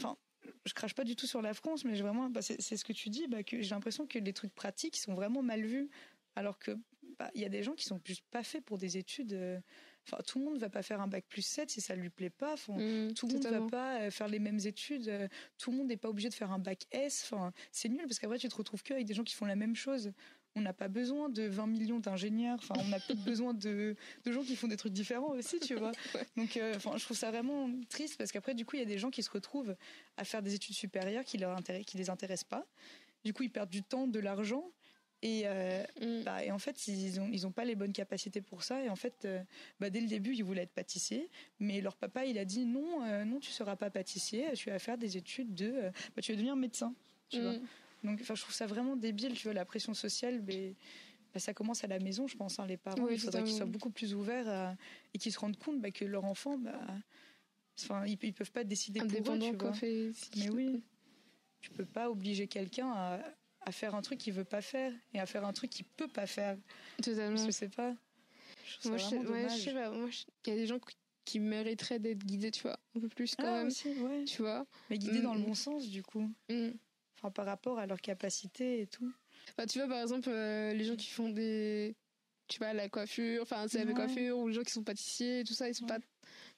S2: enfin, je crache pas du tout sur la France, mais j'ai vraiment, bah, c'est ce que tu dis, bah, que j'ai l'impression que les trucs pratiques sont vraiment mal vus, alors que bah, il y a des gens qui sont juste pas faits pour des études. Enfin, tout le monde va pas faire un bac plus 7 si ça lui plaît pas. Enfin,
S1: Mm,
S2: tout le monde
S1: totalement.
S2: va pas euh, faire les mêmes études. euh, Tout le monde n'est pas obligé de faire un bac S. Enfin, c'est nul parce qu'après tu te retrouves que avec des gens qui font la même chose. On n'a pas besoin de 20 millions d'ingénieurs. Enfin, on a peut-être besoin de, de gens qui font des trucs différents aussi, tu vois. Donc, euh, enfin, je trouve ça vraiment triste parce qu'après, du coup, il y a des gens qui se retrouvent à faire des études supérieures qui leur qui les intéressent pas. Du coup, ils perdent du temps, de l'argent. Et, euh,
S1: Mm.
S2: bah, et en fait, ils ont, ils ont pas les bonnes capacités pour ça. Et en fait, euh, bah, dès le début, ils voulaient être pâtissiers. Mais leur papa, il a dit non, euh, non, tu seras pas pâtissier. Tu vas faire des études de. euh, bah, tu vas devenir médecin. Tu vois.
S1: Mm.
S2: Donc, enfin, je trouve ça vraiment débile. Tu vois, la pression sociale, mais, bah, ça commence à la maison, je pense. hein, les parents,
S1: Oui,
S2: il faudrait qu'ils soient beaucoup plus ouverts à- et qu'ils se rendent compte bah, que leur enfant, bah, enfin, ils, ils peuvent pas décider pour eux, tu vois.
S1: Fait...
S2: Mais oui, tu peux pas obliger quelqu'un à, à faire un truc qu'il veut pas faire et à faire un truc qu'il peut pas faire.
S1: Totalement.
S2: Je sais pas. Je
S1: Moi, je, ouais, je sais pas. Moi, je- il y a des gens qui- mériteraient d'être guidés, tu vois, un peu plus quand
S2: Ah,
S1: même.
S2: aussi, ouais.
S1: Tu vois.
S2: Mais guidés dans le
S1: Mm.
S2: bon sens, du coup.
S1: Mm.
S2: Enfin, par rapport à leurs capacités et tout.
S1: Bah, tu vois, par exemple, euh, les gens qui font des. Tu vois, la coiffure, enfin, c'est la coiffure, ou les gens qui sont pâtissiers et tout ça, ils sont
S2: Ouais.
S1: pas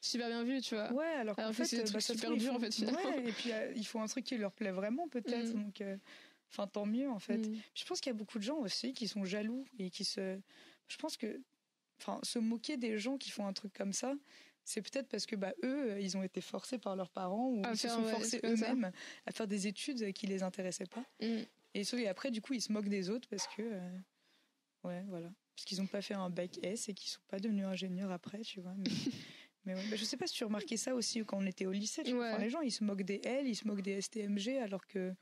S1: super bien vus, tu vois.
S2: Ouais, alors qu'en
S1: Alors que
S2: fait,
S1: c'est des trucs
S2: ça se
S1: super
S2: ils
S1: durs, en
S2: font-
S1: fait, finalement.
S2: Ouais, et puis euh, il faut un truc qui leur plaît vraiment, peut-être.
S1: Mm.
S2: Donc, euh, enfin, tant mieux, en fait.
S1: Mm.
S2: Je pense qu'il y a beaucoup de gens aussi qui sont jaloux et qui se. Je pense que. Enfin, se moquer des gens qui font un truc comme ça, c'est peut-être parce que bah, eux, euh, ils ont été forcés par leurs parents ou ils se sont
S1: ouais,
S2: forcés eux-mêmes à faire des études qui les intéressaient pas.
S1: Mm.
S2: Et, et après, du coup, ils se moquent des autres parce que. euh, ouais, voilà. Parce qu'ils n'ont pas fait un bac S et qu'ils sont pas devenus ingénieurs après, tu vois. Mais, mais ouais. Bah, je sais pas si tu remarquais ça aussi quand on était au lycée. Tu vois.
S1: Ouais.
S2: Enfin, les gens, ils se moquent des L, ils se moquent des STMG, alors que.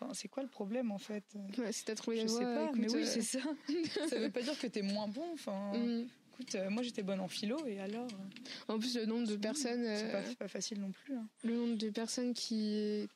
S2: Enfin, c'est quoi le problème en fait?
S1: Ouais, si t'as trouvé
S2: Je
S1: la
S2: sais
S1: voie,
S2: pas,
S1: écoute,
S2: mais oui,
S1: euh,
S2: c'est ça. ça veut pas dire que t'es moins bon. Enfin,
S1: mm.
S2: écoute, euh, moi j'étais bonne en philo et alors. euh,
S1: En plus, le nombre de personnes,
S2: C'est pas, pas facile non plus. hein.
S1: le nombre de personnes qui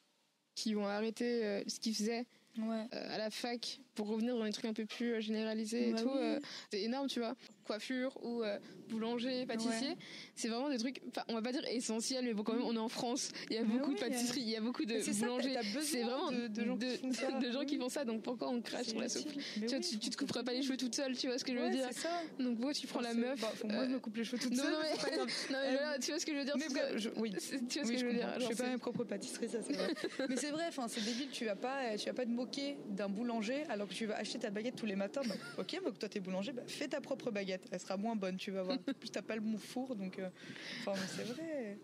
S1: qui ont arrêté ce qu'ils faisaient
S2: Ouais.
S1: à la fac pour revenir dans des trucs un peu plus euh, généralisés et
S2: Bah
S1: tout,
S2: oui.
S1: euh, c'est énorme, tu vois. Coiffure ou euh, boulanger, pâtissier,
S2: Ouais.
S1: c'est vraiment des trucs, on va pas dire essentiels, mais bon, quand même, on est en France, il y a
S2: Mais
S1: beaucoup
S2: oui,
S1: de pâtisseries, il y a beaucoup de boulangers. C'est vraiment
S2: de, de gens qui font ça.
S1: de gens qui font ça, donc pourquoi on crache sur la soupe? tu, vois,
S2: oui,
S1: tu, tu te couperais pas les cheveux toute seule, tu vois ce que je veux
S2: Ouais,
S1: dire?
S2: ça.
S1: Donc, bon, tu prends la
S2: Enfin,
S1: meuf.
S2: bah, moi, je
S1: euh,
S2: me coupe les cheveux toute seule.
S1: non, mais, non,
S2: Euh,
S1: voilà, tu vois ce que je veux dire
S2: Mais je- oui.
S1: Tu vois ce que je veux dire
S2: Je fais pas mes propres pâtisseries, ça c'est vrai. Mais c'est vrai, enfin, c'est débile. Tu vas pas, tu vas pas te moquer d'un boulanger alors que tu vas acheter ta baguette tous les matins. Bah, ok, bah, toi t'es boulanger, bah, fais ta propre baguette. Elle sera moins bonne, tu vas voir. En plus, t'as pas le bon four, donc. euh, Enfin, mais c'est vrai.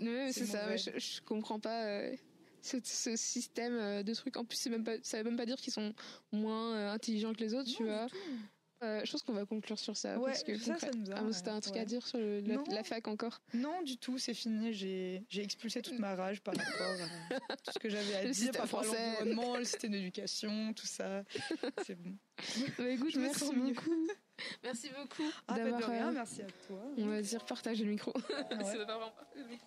S1: Mais
S2: C'est
S1: ça, je, je comprends pas euh, ce, ce système euh, de trucs. En plus, c'est même pas, ça veut même pas dire qu'ils sont moins euh, intelligents que les autres, tu vois. Euh, je pense qu'on va conclure sur ça.
S2: Ouais,
S1: parce que
S2: ça, ça nous a,
S1: Ah, C'était un truc à dire sur le- la, fac encore.
S2: Non, du tout, c'est fini. J'ai expulsé toute ma rage par rapport à tout ce que j'avais à
S1: Le
S2: dire par rapport à
S1: français.
S2: l'environnement, le système d'éducation, tout ça. C'est bon.
S1: Bah, écoute, merci beaucoup. Merci beaucoup
S2: Ah,
S1: d'avoir,
S2: rien,
S1: euh,
S2: merci à toi.
S1: on va dire, partagé le micro.
S2: Ouais.